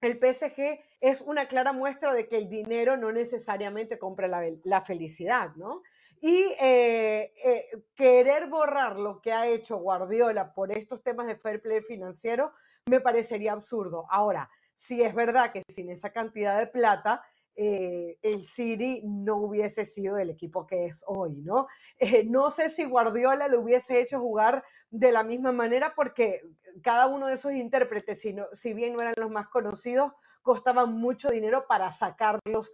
el PSG es una clara muestra de que el dinero no necesariamente compra la, la felicidad, ¿no? Y eh, eh, querer borrar lo que ha hecho Guardiola por estos temas de fair play financiero me parecería absurdo. Ahora, si es verdad que sin esa cantidad de plata, eh, el City no hubiese sido el equipo que es hoy, ¿no? no sé si Guardiola lo hubiese hecho jugar de la misma manera porque cada uno de esos intérpretes, si, si bien no eran los más conocidos, costaban mucho dinero para sacarlos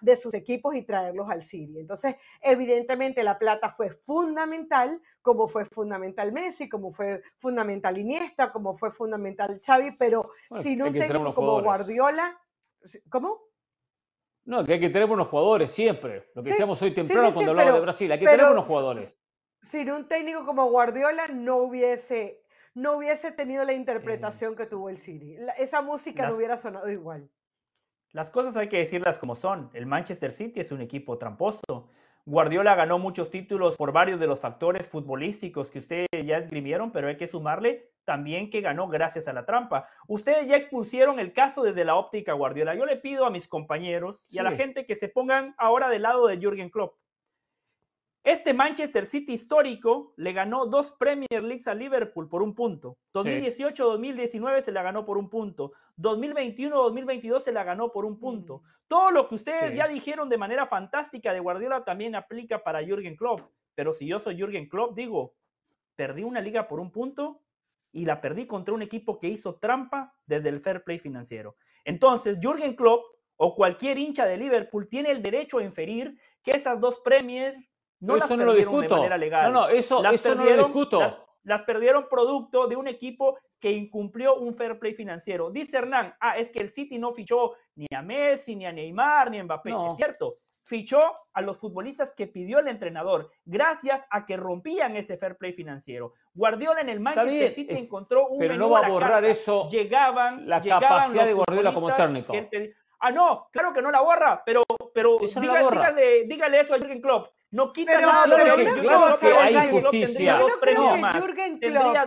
de sus equipos y traerlos al City. Entonces, evidentemente la plata fue fundamental, como fue fundamental Messi, como fue fundamental Iniesta, como fue fundamental Xavi, pero si no un técnico como Guardiola, ¿cómo?
No, que hay que tener buenos jugadores siempre. Lo que decíamos hoy temprano cuando hablamos de Brasil, hay que tener buenos jugadores.
Sin un técnico como Guardiola no hubiese, no hubiese tenido la interpretación que tuvo el City. esa música no hubiera sonado igual.
Las cosas hay que decirlas como son. El Manchester City es un equipo tramposo. Guardiola ganó muchos títulos por varios de los factores futbolísticos que ustedes ya esgrimieron, pero hay que sumarle también que ganó gracias a la trampa. Ustedes ya expusieron el caso desde la óptica Guardiola. Yo le pido a mis compañeros y a la gente que se pongan ahora del lado de Jürgen Klopp. Este Manchester City histórico le ganó dos Premier Leagues a Liverpool por un punto. 2018-2019 se la ganó por un punto. 2021-2022 se la ganó por un punto. Todo lo que ustedes ya dijeron de manera fantástica de Guardiola también aplica para Jürgen Klopp. Pero si yo soy Jürgen Klopp, digo, perdí una liga por un punto y la perdí contra un equipo que hizo trampa desde el fair play financiero. Entonces, Jürgen Klopp o cualquier hincha de Liverpool tiene el derecho a inferir que esas dos Premier no eso las no lo discuto. de manera legal.
No, no, eso, eso no lo discuto.
Las, perdieron producto de un equipo que incumplió un fair play financiero. Dice Hernán, ah, es que el City no fichó ni a Messi, ni a Neymar, ni a Mbappé. Es cierto, fichó a los futbolistas que pidió el entrenador, gracias a que rompían ese fair play financiero. Guardiola en el Manchester City encontró un
pero no va a borrar eso.
Llegaban,
la capacidad de Guardiola como técnico.
Ah, no, claro que no la borra, pero, pero dígale, dígale, eso a Jürgen Klopp. No quita nada.
Claro que, claro que hay justicia.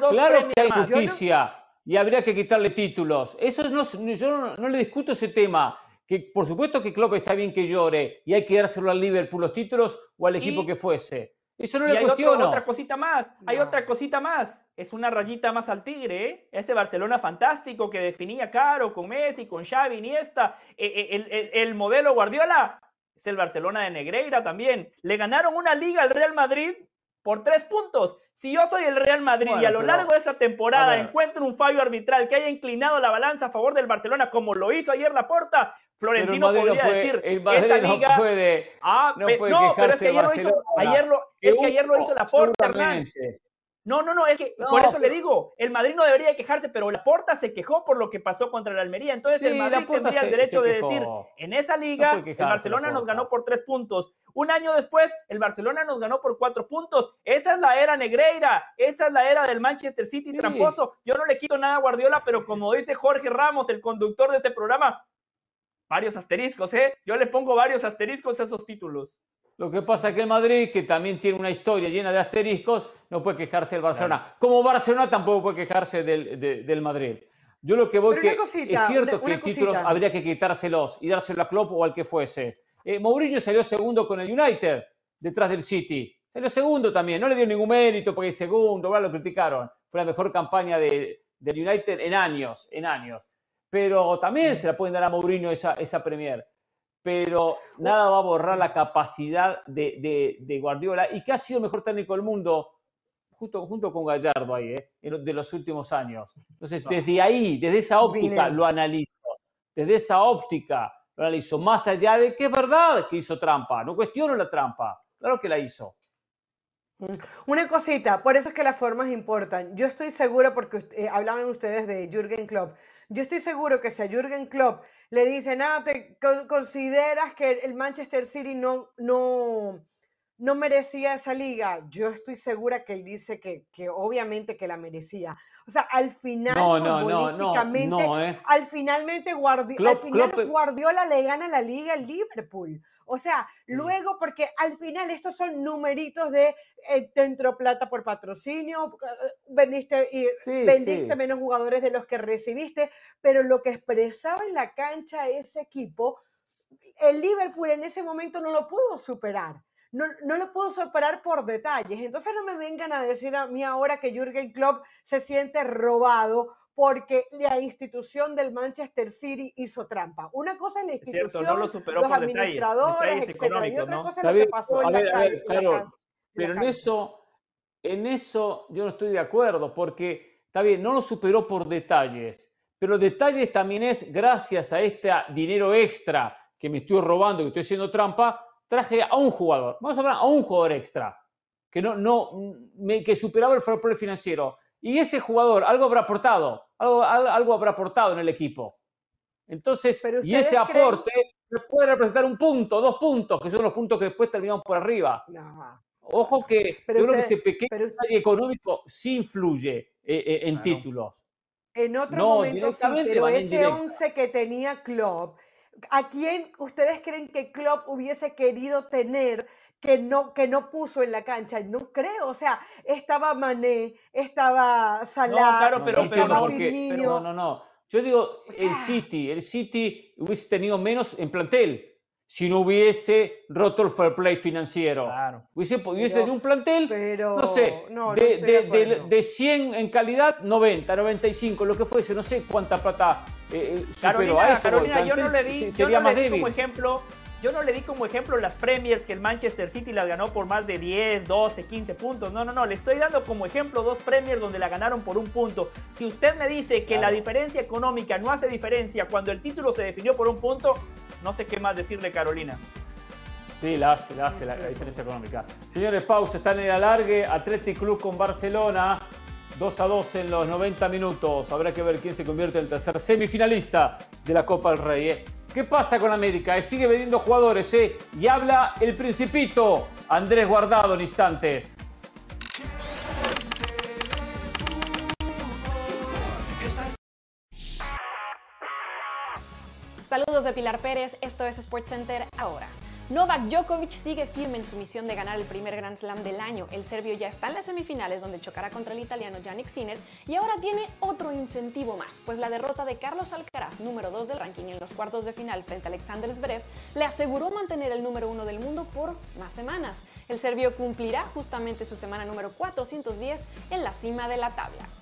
claro que hay justicia. Y habría que quitarle títulos. Eso no, yo no, le discuto ese tema. Que por supuesto que Klopp está bien que llore y hay que dárselo al Liverpool los títulos o al equipo que fuese. Eso no
y
le
hay otro-
cuestiono.
otra cosita más, hay
No.
otra cosita más. Es una rayita más al tigre, ¿eh? Ese Barcelona fantástico que definía Caro con Messi, con Xavi, Iniesta, eh, eh, el, el- el modelo Guardiola. Es el Barcelona de Negreira también. Le ganaron una liga al Real Madrid por tres puntos. Si yo soy el Real Madrid y a lo largo de esa temporada encuentro un fallo arbitral que haya inclinado la balanza a favor del Barcelona, como lo hizo ayer Laporta,
Pero el
Florentino
no
podría
puede,
decir,
el Madrid
esa
no
liga...
puede,
Ah,
no puede
no, pero es que ayer lo hizo, ayer lo, es que ayer lo hizo Laporta, Hernán. No, no, no, es que
No,
por eso le digo, el Madrid no debería quejarse, pero Laporta se quejó por lo que pasó contra la Almería. Entonces el Madrid tendría el derecho de decir, en esa liga,
quejarse,
el Barcelona nos ganó por tres puntos. Un año después, el Barcelona nos ganó por cuatro puntos. Esa es la era Negreira, esa es la era del Manchester City
Sí.
tramposo. Yo no le quito nada a Guardiola, pero como dice Jorge Ramos, el conductor de este programa, varios asteriscos, ¿eh? Yo le pongo varios asteriscos a esos títulos.
Lo que pasa es que el Madrid, que también tiene una historia llena de asteriscos, no puede quejarse del Barcelona. Como Barcelona tampoco puede quejarse del, de- del Madrid. Yo lo que voy
Pero
que
cosita,
es cierto
una-
que
una
títulos
cosita.
habría que quitárselos y dárselo a Klopp o al que fuese. Eh, Mourinho salió segundo con el United, detrás del City. Salió segundo también, no le dio ningún mérito porque es segundo, ahora lo criticaron. Fue la mejor campaña de- del United en años, en años. Pero también se la pueden dar a Mourinho esa, esa Premier. Pero nada va a borrar la capacidad de, de- de Guardiola. Y que ha sido el mejor técnico del mundo junto, junto con Gallardo ahí, ¿eh? de los últimos años. Entonces, desde ahí, desde esa óptica lo analizo, desde esa óptica lo analizo, más allá de que es verdad que hizo trampa, no cuestiono la trampa, claro que la hizo.
Una cosita, por eso es que las formas importan. Yo estoy segura, porque eh, hablaban ustedes de Jürgen Klopp, yo estoy seguro que si a Jürgen Klopp le dicen, ah, te consideras que el Manchester City no, no, no merecía esa liga, yo estoy segura que él dice que, que obviamente que la merecía. O sea, al final,
No, no, no, no,
futbolísticamente,
no, ¿eh?
al finalmente Guardi- al final
Klopp-
Guardiola le gana la liga al Liverpool. O sea,
Sí.
luego, porque al final estos son numeritos de eh, te entró plata por patrocinio, eh, vendiste, y
Sí,
vendiste
sí.
menos jugadores de los que recibiste, pero lo que expresaba en la cancha ese equipo, el Liverpool en ese momento no lo pudo superar. No, no lo pudo superar por detalles. Entonces no me vengan a decir a mí ahora que Jürgen Klopp se siente robado porque la institución del Manchester City hizo trampa. Una cosa es la
Es
institución,
cierto, no lo superó
los
por detalles,
administradores,
detalles
etcétera, Y otra
¿no?
cosa es lo que pasó
a
en la
ver, a
calle.
Pero en eso, en eso yo no estoy de acuerdo, porque está bien, no lo superó por detalles, pero detalles también es gracias a este dinero extra que me estoy robando, que estoy haciendo trampa, traje a un jugador, vamos a hablar a un jugador extra, que no, no, me- que superaba el fair play financiero. Y ese jugador algo habrá aportado, algo, al- algo habrá aportado en el equipo. Entonces,
Pero
y ese
creen-
aporte puede representar un punto, dos puntos, que son los puntos que después terminamos por arriba.
No.
Ojo que
Pero
yo creo que ese pequeño detalle económico sí influye eh, eh, en
Claro.
títulos.
En otro
No,
momento sí, pero ese
directa.
11 que tenía Klopp, ¿a quién ustedes creen que Klopp hubiese querido tener que no, que no puso en la cancha? No creo, o sea, estaba Mané, estaba Salah,
claro,
No,
pero-
no,
pero
no,
no,
porque-
Firmino.
pero no, no, no. Yo digo,
O
el
sea-
City, el City hubiese tenido menos en plantel si no hubiese roto el fair play financiero.
Claro.
Hubiese, hubiese
Pero-
tenido un plantel,
pero
no sé,
no, no
de,
estoy
de-
de
de-
acuerdo.
de 100 en calidad, 90, 95, lo que fuese, no sé cuánta plata eh, eh, superó
Carolina,
a eso. el
Carolina, yo no le di,
se-
yo
sería
no
más
le di
débil.
como ejemplo, yo no le di como ejemplo las Premiers que el Manchester City las ganó por más de 10, 12, 15 puntos. No, no, no, le estoy dando como ejemplo dos Premiers donde la ganaron por un punto. Si usted me dice que la diferencia económica no hace diferencia cuando el título se definió por un punto, no sé qué más decirle, Carolina.
Sí, la hace, la hace la, la diferencia económica. Señores, pausa, están en el alargue. Athletic Club con Barcelona. 2 a 2 en los 90 minutos. Habrá que ver quién se convierte en el tercer semifinalista de la Copa del Rey. ¿eh? ¿Qué pasa con América? Eh, Sigue vendiendo jugadores, ¿eh? Y habla el Principito, Andrés Guardado en instantes.
Saludos de Pilar Pérez, esto es SportsCenter ahora. Novak Djokovic sigue firme en su misión de ganar el primer Grand Slam del año. El serbio ya está en las semifinales donde chocará contra el italiano Yannick Sinner y ahora tiene otro incentivo más, pues la derrota de Carlos Alcaraz, número 2 del ranking en los cuartos de final frente a Alexander Zverev, le aseguró mantener el número 1 del mundo por más semanas. El serbio cumplirá justamente su semana número 410 en la cima de la tabla.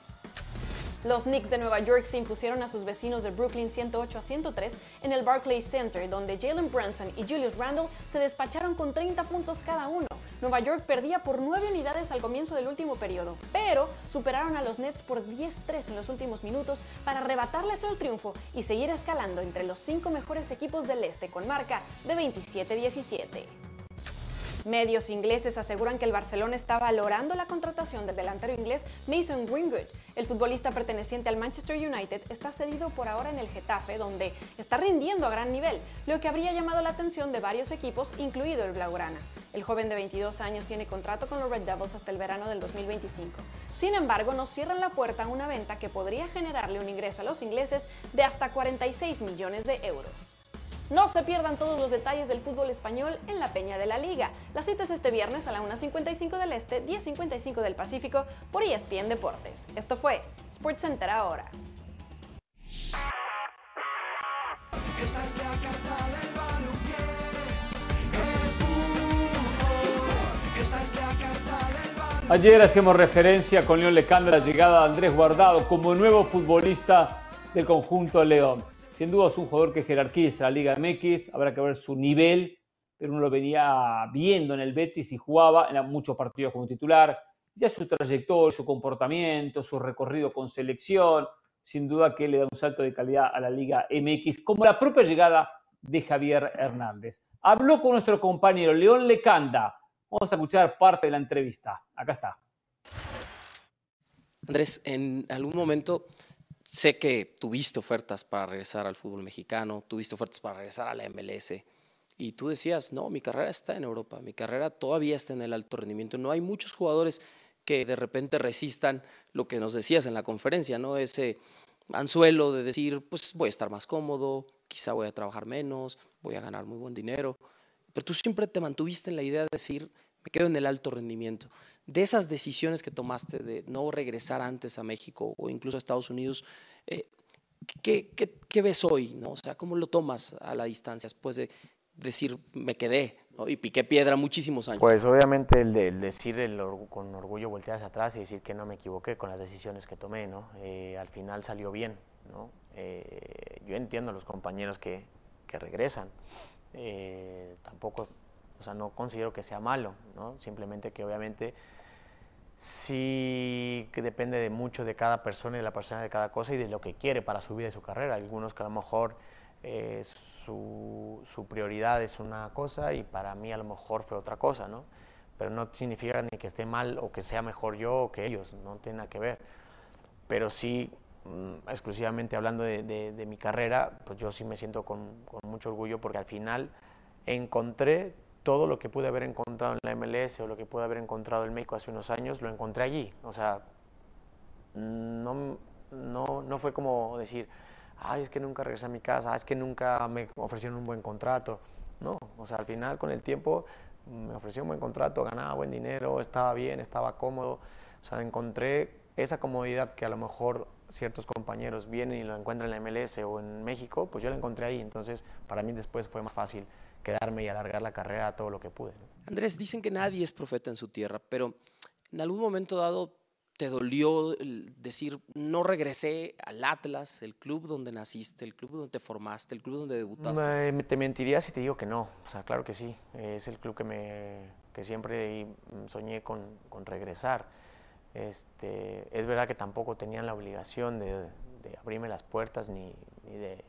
Los Knicks de Nueva York se impusieron a sus vecinos de Brooklyn 108 a 103 en el Barclays Center, donde Jalen Brunson y Julius Randle se despacharon con 30 puntos cada uno. Nueva York perdía por 9 unidades al comienzo del último periodo, pero superaron a los Nets por 10-3 en los últimos minutos para arrebatarles el triunfo y seguir escalando entre los 5 mejores equipos del este con marca de 27-17. Medios ingleses aseguran que el Barcelona está valorando la contratación del delantero inglés Mason Greenwood. El futbolista perteneciente al Manchester United está cedido por ahora en el Getafe, donde está rindiendo a gran nivel, lo que habría llamado la atención de varios equipos, incluido el Blaugrana. El joven de 22 años tiene contrato con los Red Devils hasta el verano del 2025. Sin embargo, no cierran la puerta a una venta que podría generarle un ingreso a los ingleses de hasta 46 millones de euros. No se pierdan todos los detalles del fútbol español en la Peña de la Liga. La cita es este viernes a la 1.55 del Este, 10.55 del Pacífico por ESPN Deportes. Esto fue ahora.
Casa del balompié.
Ayer hacíamos referencia con León Lecanda a la llegada de Andrés Guardado como nuevo futbolista del conjunto León. Sin duda es un jugador que jerarquiza la Liga MX, habrá que ver su nivel, pero uno lo venía viendo en el Betis y jugaba en muchos partidos como titular. Ya su trayectoria, su comportamiento, su recorrido con selección, sin duda que le da un salto de calidad a la Liga MX, como la propia llegada de Javier Hernández. Habló con nuestro compañero León Lecanda. Vamos a escuchar parte de la entrevista. Acá está.
Andrés, en algún momento sé que tuviste ofertas para regresar al fútbol mexicano, tuviste ofertas para regresar a la MLS. Y tú decías, no, mi carrera está en Europa, mi carrera todavía está en el alto rendimiento. No hay muchos jugadores que de repente resistan lo que nos decías en la conferencia, ¿no? Ese anzuelo de decir, pues voy a estar más cómodo, quizá voy a trabajar menos, voy a ganar muy buen dinero. Pero tú siempre te mantuviste en la idea de decir, me quedo en el alto rendimiento. De esas decisiones que tomaste de no regresar antes a México o incluso a Estados Unidos, eh, ¿qué, qué, ves hoy? ¿no? O sea, ¿cómo lo tomas a la distancia después de decir, me quedé y piqué piedra muchísimos años?
Pues obviamente el, de- decir con orgullo voltear atrás y decir que no me equivoqué con las decisiones que tomé, ¿no? Eh, al final salió bien, ¿no? Eh, yo entiendo a los compañeros que, que regresan, tampoco, o sea, no considero que sea malo, ¿no? Simplemente que obviamente sí que depende de mucho de cada persona y de la persona de cada cosa y de lo que quiere para su vida y su carrera. Algunos que a lo mejor eh, su, prioridad es una cosa y para mí a lo mejor fue otra cosa, ¿no? Pero no significa ni que esté mal o que sea mejor yo o que ellos, no tiene nada que ver. Pero sí, mm, exclusivamente hablando de, mi carrera, pues yo sí me siento con mucho orgullo porque al final encontré todo lo que pude haber encontrado en la MLS o lo que pude haber encontrado en México hace unos años, lo encontré allí. O sea, no, no, no fue como decir, ay, es que nunca regresé a mi casa, "Ay, es que nunca me ofrecieron un buen contrato. No, o sea, al final con el tiempo me ofreció un buen contrato, ganaba buen dinero, estaba bien, estaba cómodo. O sea, encontré esa comodidad que a lo mejor ciertos compañeros vienen y lo encuentran en la MLS o en México, pues yo la encontré ahí. Entonces, para mí después fue más fácil quedarme y alargar la carrera todo lo que pude. ¿no?
Andrés, dicen que nadie es profeta en su tierra, pero en algún momento dado te dolió el decir, no regresé al Atlas, el club donde naciste, el club donde te formaste, el club donde debutaste.
Me- te mentiría si te digo que no. O sea, claro que sí. Es el club que, me, que siempre mm, soñé con, con regresar. Este, es verdad que tampoco tenían la obligación de, de abrirme las puertas ni, ni de,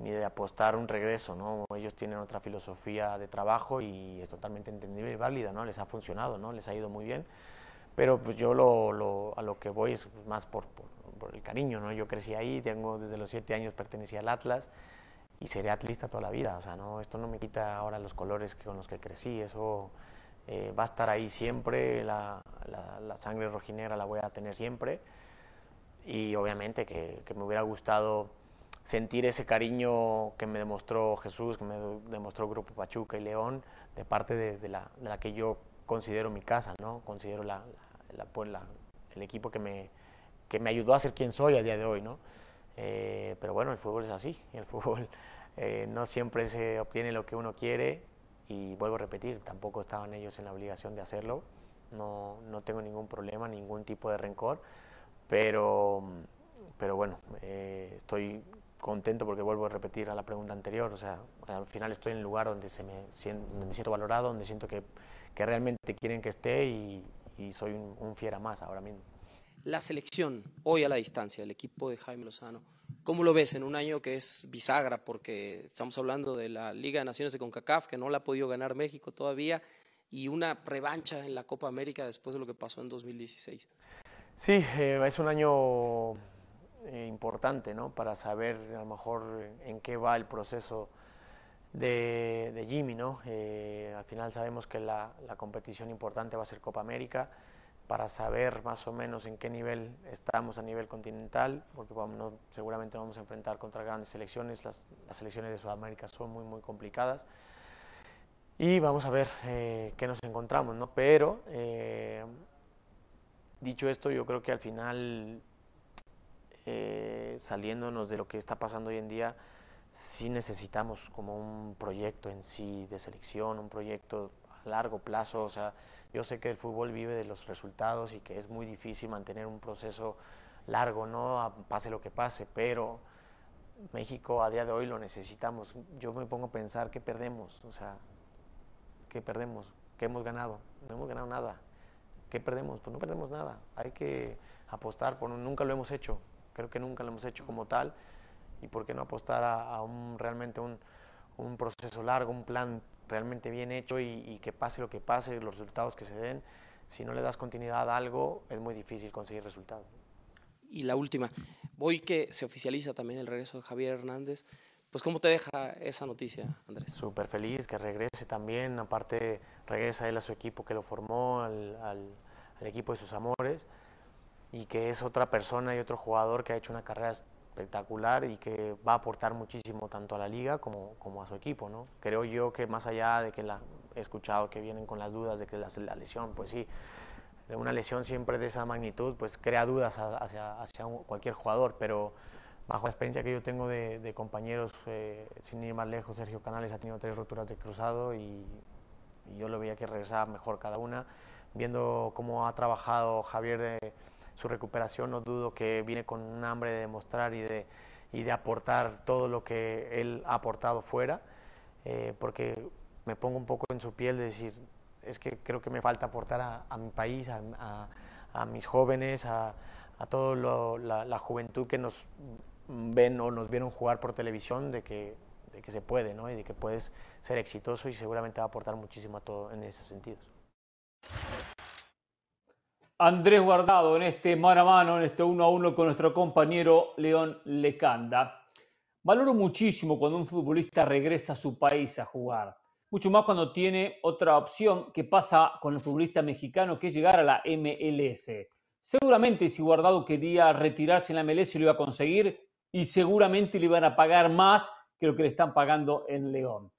ni de apostar un regreso, ¿no? Ellos tienen otra filosofía de trabajo y es totalmente entendible y válida, ¿no? Les ha funcionado, ¿no? Les ha ido muy bien. Pero pues yo lo, lo- a lo que voy es más por, por, el cariño, ¿no? Yo crecí ahí, tengo desde los siete años pertenecía al Atlas y seré atlista toda la vida. O sea, no, esto no me quita ahora los colores con los que crecí. Eso eh, va a estar ahí siempre. La, la- la sangre rojinera la voy a tener siempre. Y obviamente que, que me hubiera gustado sentir ese cariño que me demostró Jesús, que me demostró Grupo Pachuca y León, de parte de, la, de la, que yo considero mi casa, ¿no? Considero la, pues el equipo que me, que me ayudó a ser quien soy a día de hoy, ¿no? Eh, pero bueno, el fútbol es así, el fútbol <laughs> eh, no siempre se obtiene lo que uno quiere y vuelvo a repetir, tampoco estaban ellos en la obligación de hacerlo, no, no tengo ningún problema, ningún tipo de rencor, pero, pero bueno, eh, estoy contento porque vuelvo a repetir a la pregunta anterior, o sea, al final estoy en el lugar donde, se me, donde me siento valorado, donde siento que, que realmente quieren que esté y, y soy un, un fiera más ahora mismo.
La selección, hoy a la distancia, el equipo de Jaime Lozano, ¿cómo lo ves en un año que es bisagra? Porque estamos hablando de la Liga de Naciones de CONCACAF, que no la ha podido ganar México todavía, y una revancha en la Copa América después de lo que pasó en 2016.
Sí, eh, es un año eh, importante, ¿no? Para saber a lo mejor en qué va el proceso de, de Jimmy, ¿no? Eh, al final sabemos que la, la, competición importante va a ser Copa América para saber más o menos en qué nivel estamos a nivel continental, porque vamos, seguramente vamos a enfrentar contra grandes selecciones, las, las, selecciones de Sudamérica son muy, muy complicadas, y vamos a ver eh, qué nos encontramos, ¿no? Pero, eh, dicho esto, yo creo que al final, eh, saliéndonos de lo que está pasando hoy en día, sí necesitamos como un proyecto en sí de selección, un proyecto a largo plazo, o sea, yo sé que el fútbol vive de los resultados y que es muy difícil mantener un proceso largo, ¿no? Pase lo que pase, pero México a día de hoy lo necesitamos. Yo me pongo a pensar qué perdemos, o sea, qué perdemos, qué hemos ganado, no hemos ganado nada. ¿Qué perdemos? Pues no perdemos nada. Hay que apostar, por, nunca lo hemos hecho, creo que nunca lo hemos hecho como tal. ¿Y por qué no apostar a, un, realmente un, un proceso largo, un plan realmente bien hecho y, que pase lo que pase, los resultados que se den, si no le das continuidad a algo, es muy difícil conseguir resultados.
Y la última, hoy que se oficializa también el regreso de Javier Hernández, pues ¿cómo te deja esa noticia, Andrés?
Súper feliz que regrese también, aparte regresa él a su equipo que lo formó, al, al, al equipo de sus amores, y que es otra persona y otro jugador que ha hecho una carrera espectacular y que va a aportar muchísimo tanto a la liga como, como a su equipo. ¿no? Creo yo que más allá de que la, he escuchado que vienen con las dudas de que la, la lesión, pues sí, una lesión siempre de esa magnitud pues crea dudas hacia, hacia cualquier jugador, pero bajo la experiencia que yo tengo de, de compañeros, eh, sin ir más lejos, Sergio Canales ha tenido tres roturas de cruzado y, y yo lo veía que regresaba mejor cada una, viendo cómo ha trabajado Javier de su recuperación no dudo que viene con un hambre de demostrar y de, y de aportar todo lo que él ha aportado fuera, eh, porque me pongo un poco en su piel de decir, es que creo que me falta aportar a, mi país, a, a, mis jóvenes, a, a toda la, la, juventud que nos ven o nos vieron jugar por televisión, de que, de que se puede, ¿no? Y de que puedes ser exitoso y seguramente va a aportar muchísimo a todo en esos sentidos.
Andrés Guardado en este mano a mano, en este uno a uno con nuestro compañero León Lecanda. Valoro muchísimo cuando un futbolista regresa a su país a jugar. Mucho más cuando tiene otra opción que pasa con el futbolista mexicano, que es llegar a la MLS. Seguramente si Guardado quería retirarse en la MLS lo iba a conseguir y seguramente le iban a pagar más que lo que le están pagando en León.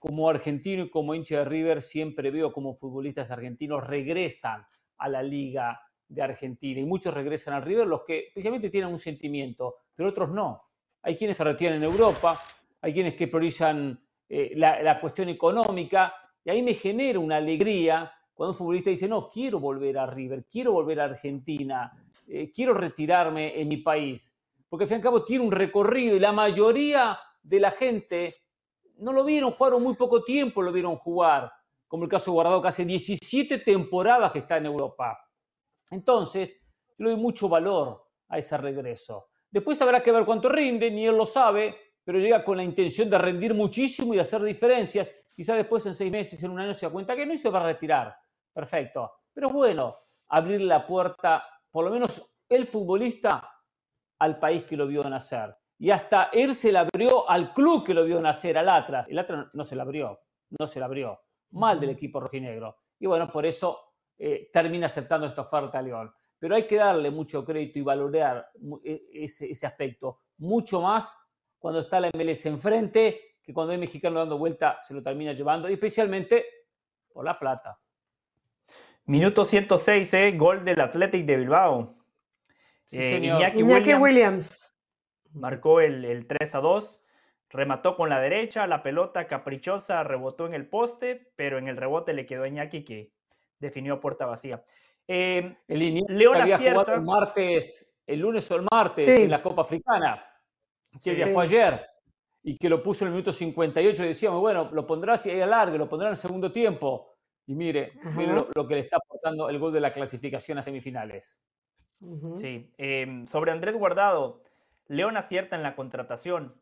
Como argentino y como hincha de River siempre veo como futbolistas argentinos regresan a la Liga de Argentina. Y muchos regresan al River, los que especialmente tienen un sentimiento, pero otros no. Hay quienes se retiran en Europa, hay quienes que priorizan eh, la, la, cuestión económica, y ahí me genera una alegría cuando un futbolista dice, no, quiero volver a River, quiero volver a Argentina, eh, quiero retirarme en mi país. Porque al fin y al cabo tiene un recorrido y la mayoría de la gente no lo vieron jugar o muy poco tiempo lo vieron jugar como el caso Guardado, que hace 17 temporadas que está en Europa. Entonces, yo le doy mucho valor a ese regreso. Después habrá que ver cuánto rinde, ni él lo sabe, pero llega con la intención de rendir muchísimo y de hacer diferencias. Quizá después, en seis meses, en un año, se da cuenta que no y se va a retirar. Perfecto. Pero bueno, abrir la puerta, por lo menos el futbolista, al país que lo vio nacer. Y hasta él se la abrió al club que lo vio nacer, al Atlas. El Atlas no se la abrió, no se la abrió mal del equipo rojinegro. Y bueno, por eso eh, termina aceptando esta oferta a León. Pero hay que darle mucho crédito y valorar e, ese, ese, aspecto. mucho más cuando está la MLS enfrente que cuando hay mexicano dando vuelta se lo termina llevando, y especialmente por la plata.
Minuto 106, ¿eh? gol del Athletic de Bilbao.
Sí, señor.
Iñaki, Williams, Williams,
marcó el, el 3 a 2 remató con la derecha, la pelota caprichosa rebotó en el poste, pero en el rebote le quedó a Iñaki que definió a puerta vacía. Eh,
el León había jugado el martes, el lunes o el martes en la Copa Africana, que sí, viajó ayer y que lo puso en el minuto 58 y decíamos, bueno, lo pondrá si hay alargue, lo pondrá en el segundo tiempo. Y mire, mire lo, lo, que le está aportando el gol de la clasificación a semifinales.
Uh -huh. Sí, eh, sobre Andrés Guardado, León acierta en la contratación.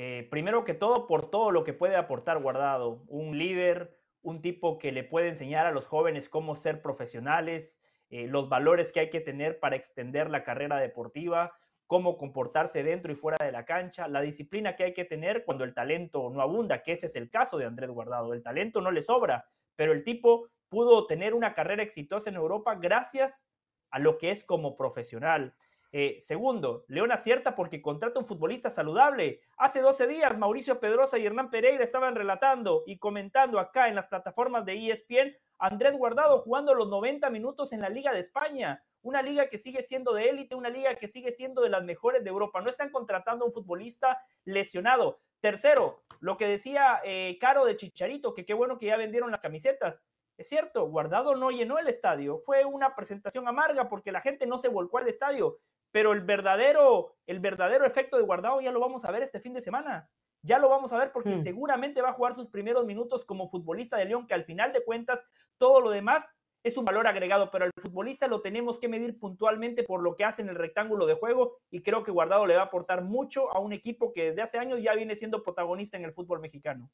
Eh, primero que todo, por todo lo que puede aportar Guardado. Un líder, un tipo que le puede enseñar a los jóvenes cómo ser profesionales, eh, los valores que hay que tener para extender la carrera deportiva, cómo comportarse dentro y fuera de la cancha, la disciplina que hay que tener cuando el talento no abunda, que ese es el caso de Andrés Guardado. El talento no le sobra, pero el tipo pudo tener una carrera exitosa en Europa gracias a lo que es como profesional. Eh, segundo, León acierta porque contrata un futbolista saludable. Hace 12 días, Mauricio Pedrosa y Hernán Pereira estaban relatando y comentando acá en las plataformas de ESPN Andrés Guardado jugando los 90 minutos en la Liga de España, una liga que sigue siendo de élite, una liga que sigue siendo de las mejores de Europa. No están contratando a un futbolista lesionado. Tercero, lo que decía eh, Caro de Chicharito, que qué bueno que ya vendieron las camisetas. Es cierto, Guardado no llenó el estadio. Fue una presentación amarga porque la gente no se volcó al estadio pero el verdadero, el verdadero efecto de Guardado ya lo vamos a ver este fin de semana. Ya lo vamos a ver porque
Hmm.
seguramente va a jugar sus primeros minutos como futbolista de León, que al final de cuentas todo lo demás es un valor agregado, pero al futbolista lo tenemos que medir puntualmente por lo que hace en el rectángulo de juego y creo que Guardado le va a aportar mucho a un equipo que desde hace años ya viene siendo protagonista en el fútbol mexicano.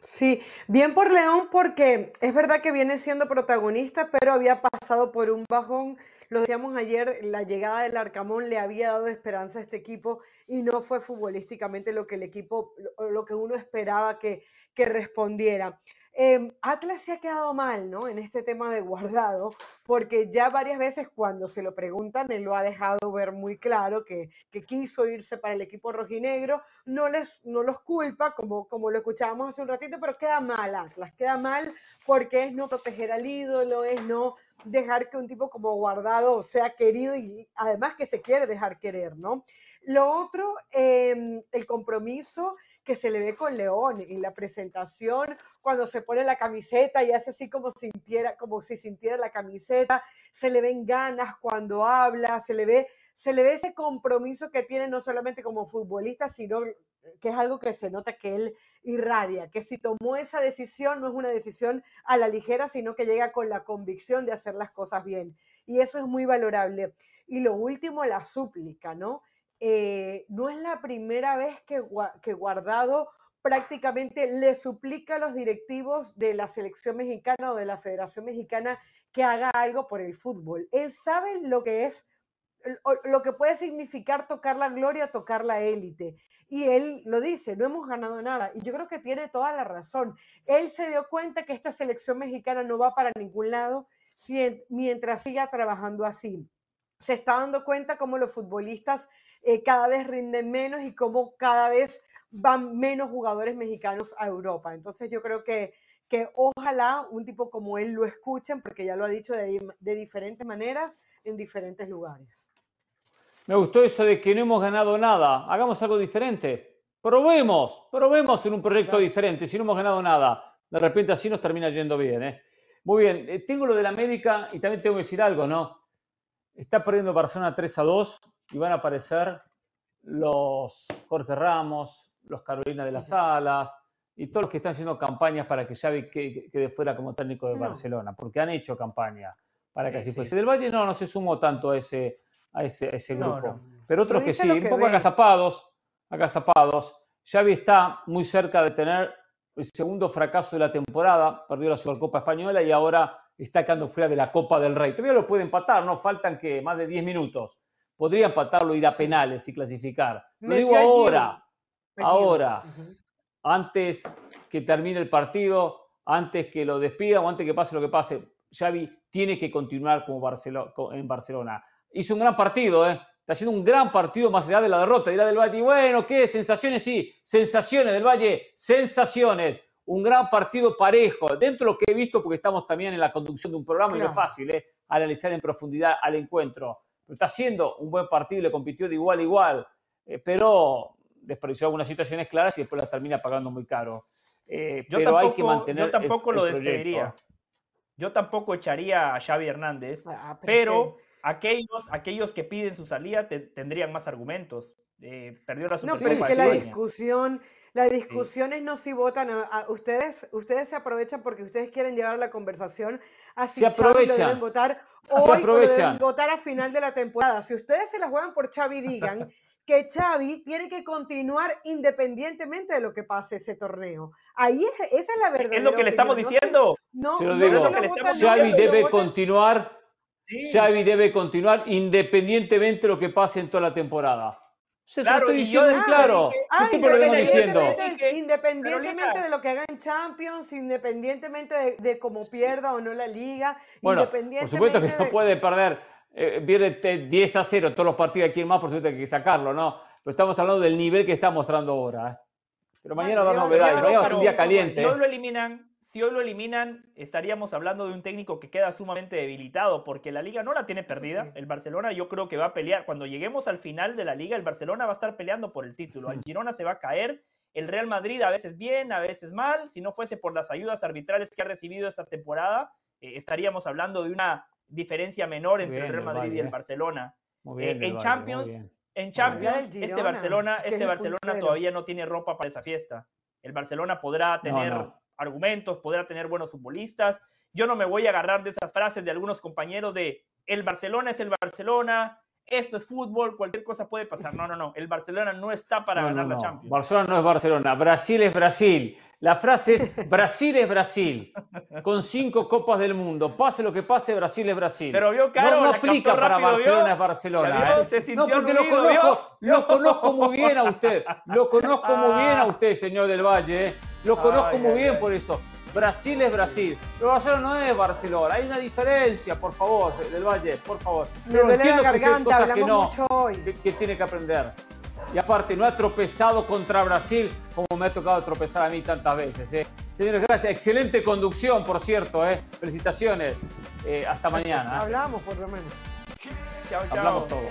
Sí, bien por León porque es verdad que viene siendo protagonista, pero había pasado por un bajón. Lo decíamos ayer, la llegada del Arcamón le había dado esperanza a este equipo y no fue futbolísticamente lo que el equipo, lo, que uno esperaba que, que respondiera. Eh, Atlas se ha quedado mal, ¿no? En este tema de guardado, porque ya varias veces cuando se lo preguntan, él lo ha dejado ver muy claro que, quiso irse para el equipo rojinegro, no, les, no los culpa, como, como lo escuchábamos hace un ratito, pero queda mal Atlas, queda mal porque es no proteger al ídolo, es no dejar que un tipo como guardado sea querido y además que se quiere dejar querer, ¿no? Lo otro, eh, el compromiso que se le ve con León en la presentación, cuando se pone la camiseta y hace así como, sintiera, como si sintiera la camiseta, se le ven ganas cuando habla, se le ve, se le ve ese compromiso que tiene no solamente como futbolista, sino que es algo que se nota que él irradia, que si tomó esa decisión no es una decisión a la ligera, sino que llega con la convicción de hacer las cosas bien. Y eso es muy valorable. Y lo último, la súplica, ¿no? Eh, no es la primera vez que, que, Guardado prácticamente le suplica a los directivos de la selección mexicana o de la Federación Mexicana que haga algo por el fútbol. Él sabe lo que es, lo que puede significar tocar la gloria, tocar la élite. Y él lo dice, no hemos ganado nada. Y yo creo que tiene toda la razón. Él se dio cuenta que esta selección mexicana no va para ningún lado mientras siga trabajando así se está dando cuenta cómo los futbolistas eh, cada vez rinden menos y cómo cada vez van menos jugadores mexicanos a Europa. Entonces yo creo que, que ojalá un tipo como él lo escuchen, porque ya lo ha dicho de, de diferentes maneras en diferentes lugares.
Me gustó eso de que no hemos ganado nada, hagamos algo diferente. Probemos, probemos en un proyecto claro. diferente, si no hemos ganado nada. De repente así nos termina yendo bien. ¿eh? Muy bien, eh, tengo lo de la América y también tengo que decir algo, ¿no? Está perdiendo Barcelona 3 a 2 y van a aparecer los Jorge Ramos, los Carolina de las Alas y todos los que están haciendo campañas para que Xavi quede, fuera como técnico de no. Barcelona, porque han hecho campaña para que sí, así fuese. Sí. Del Valle no, no se sumó tanto a ese, a ese, a ese grupo, no, pero otros que sí, que un poco agazapados, agazapados. Xavi está muy cerca de tener el segundo fracaso de la temporada, perdió la Supercopa Española y ahora está quedando fuera de la Copa del Rey. Todavía lo puede empatar, no faltan que más de 10 minutos. Podría empatarlo, ir a penales y clasificar. Lo Me digo ahora, ahora, uh -huh. antes que termine el partido, antes que lo despidan o antes que pase lo que pase. Xavi tiene que continuar como Barcelona, en Barcelona. Hizo un gran partido, ¿eh? está haciendo un gran partido más allá de la derrota. Dirá del Valle, bueno, ¿qué? Sensaciones, sí, sensaciones del Valle, sensaciones. Un gran partido parejo. Dentro de lo que he visto, porque estamos también en la conducción de un programa y no es fácil ¿eh? analizar en profundidad al encuentro. Pero está haciendo un buen partido, le compitió de igual a igual, eh, pero desperdició algunas situaciones claras y después las termina pagando muy caro. Eh,
yo
pero
tampoco,
hay que mantener
yo tampoco
el,
lo despediría. Yo tampoco echaría a Xavi Hernández,
Ah,
pero aquellos, aquellos que piden su salida te- tendrían más argumentos. Eh, perdió la
No, pero es que la
España.
discusión, la discusión es no si votan a, a- ustedes, ustedes se aprovechan porque ustedes quieren llevar la conversación a si
Se
Xavi lo deben votar
Se
hoy lo deben
aprovechan.
votar a final de la temporada. Si ustedes se la juegan por Xavi, digan <laughs> que Xavi tiene que continuar independientemente de lo que pase ese torneo. Ahí es, esa es la verdad.
Es lo que le estamos diciendo.
No,
Se
no
digo,
se votan, se
debe continuar,
Sí.
Xavi debe continuar independientemente de lo que pase en toda la temporada. Se
Claro,
estoy diciendo muy claro.
Ah,
¿Qué tiempo lo vengo diciendo?
independientemente, de lo que haga en Champions, independientemente de, de cómo pierda o no la liga,
Bueno, por
independientemente
supuesto que no
de-
puede perder, eh, pierde te- 10 a 0 todos los partidos aquí en más, por supuesto que hay que sacarlo, ¿no? Pero estamos hablando del nivel que está mostrando ahora. ¿eh? Pero mañana va a haber novedades, mañana va a ser un día
Si
caliente.
hoy lo eliminan, si hoy lo eliminan, estaríamos hablando de un técnico que queda sumamente debilitado, porque la liga no la tiene perdida.
sí.
El Barcelona yo creo que va a pelear. Cuando lleguemos al final de la liga, el Barcelona va a estar peleando por el título. El <laughs> Girona se va a caer. El Real Madrid a veces bien, a veces mal. Si no fuese por las ayudas arbitrales que ha recibido esta temporada, eh, estaríamos hablando de una diferencia menor entre
bien
el Real Madrid y
Valle,
el. Barcelona.
Muy bien, del
en Champions,
muy bien.
En Champions, este Barcelona,
es que es
este
el
Barcelona
puntero.
todavía no tiene ropa para esa fiesta. El Barcelona podrá tener
no.
Argumentos, podrá tener buenos futbolistas. Yo no me voy a agarrar de esas frases de algunos compañeros de el Barcelona es el Barcelona, esto es fútbol, cualquier cosa puede pasar. No, no, no. El Barcelona no está para
No,
ganar
no,
la. Champions.
Barcelona no es Barcelona, Brasil es Brasil. La frase es <laughs> Brasil es Brasil, con cinco copas del mundo. Pase lo que pase, Brasil es Brasil.
Pero vio, Caro,
no, no aplica para
rápido,
Barcelona
¿vio?
es Barcelona.
Vio,
¿eh?
se
No, porque lo conozco,
¿vio?
lo conozco muy bien a usted. <laughs> Lo conozco muy bien a usted, señor del Valle. ¿eh? Lo conozco
Ay,
muy
ay,
bien
ay.
por eso. Brasil es Brasil. Pero Barcelona no es Barcelona. Hay una diferencia, por favor, del Valle, por favor.
Me duele la
que
garganta,
cosas que
hablamos
no
mucho hoy.
que, que tiene que aprender. Y aparte, no ha tropezado contra Brasil como me ha tocado tropezar a mí tantas veces. ¿eh? Señores, gracias. Excelente conducción, por cierto. ¿eh? Felicitaciones. Eh, hasta mañana. ¿eh?
Hablamos por lo menos.
Chao, chao.
Hablamos todos.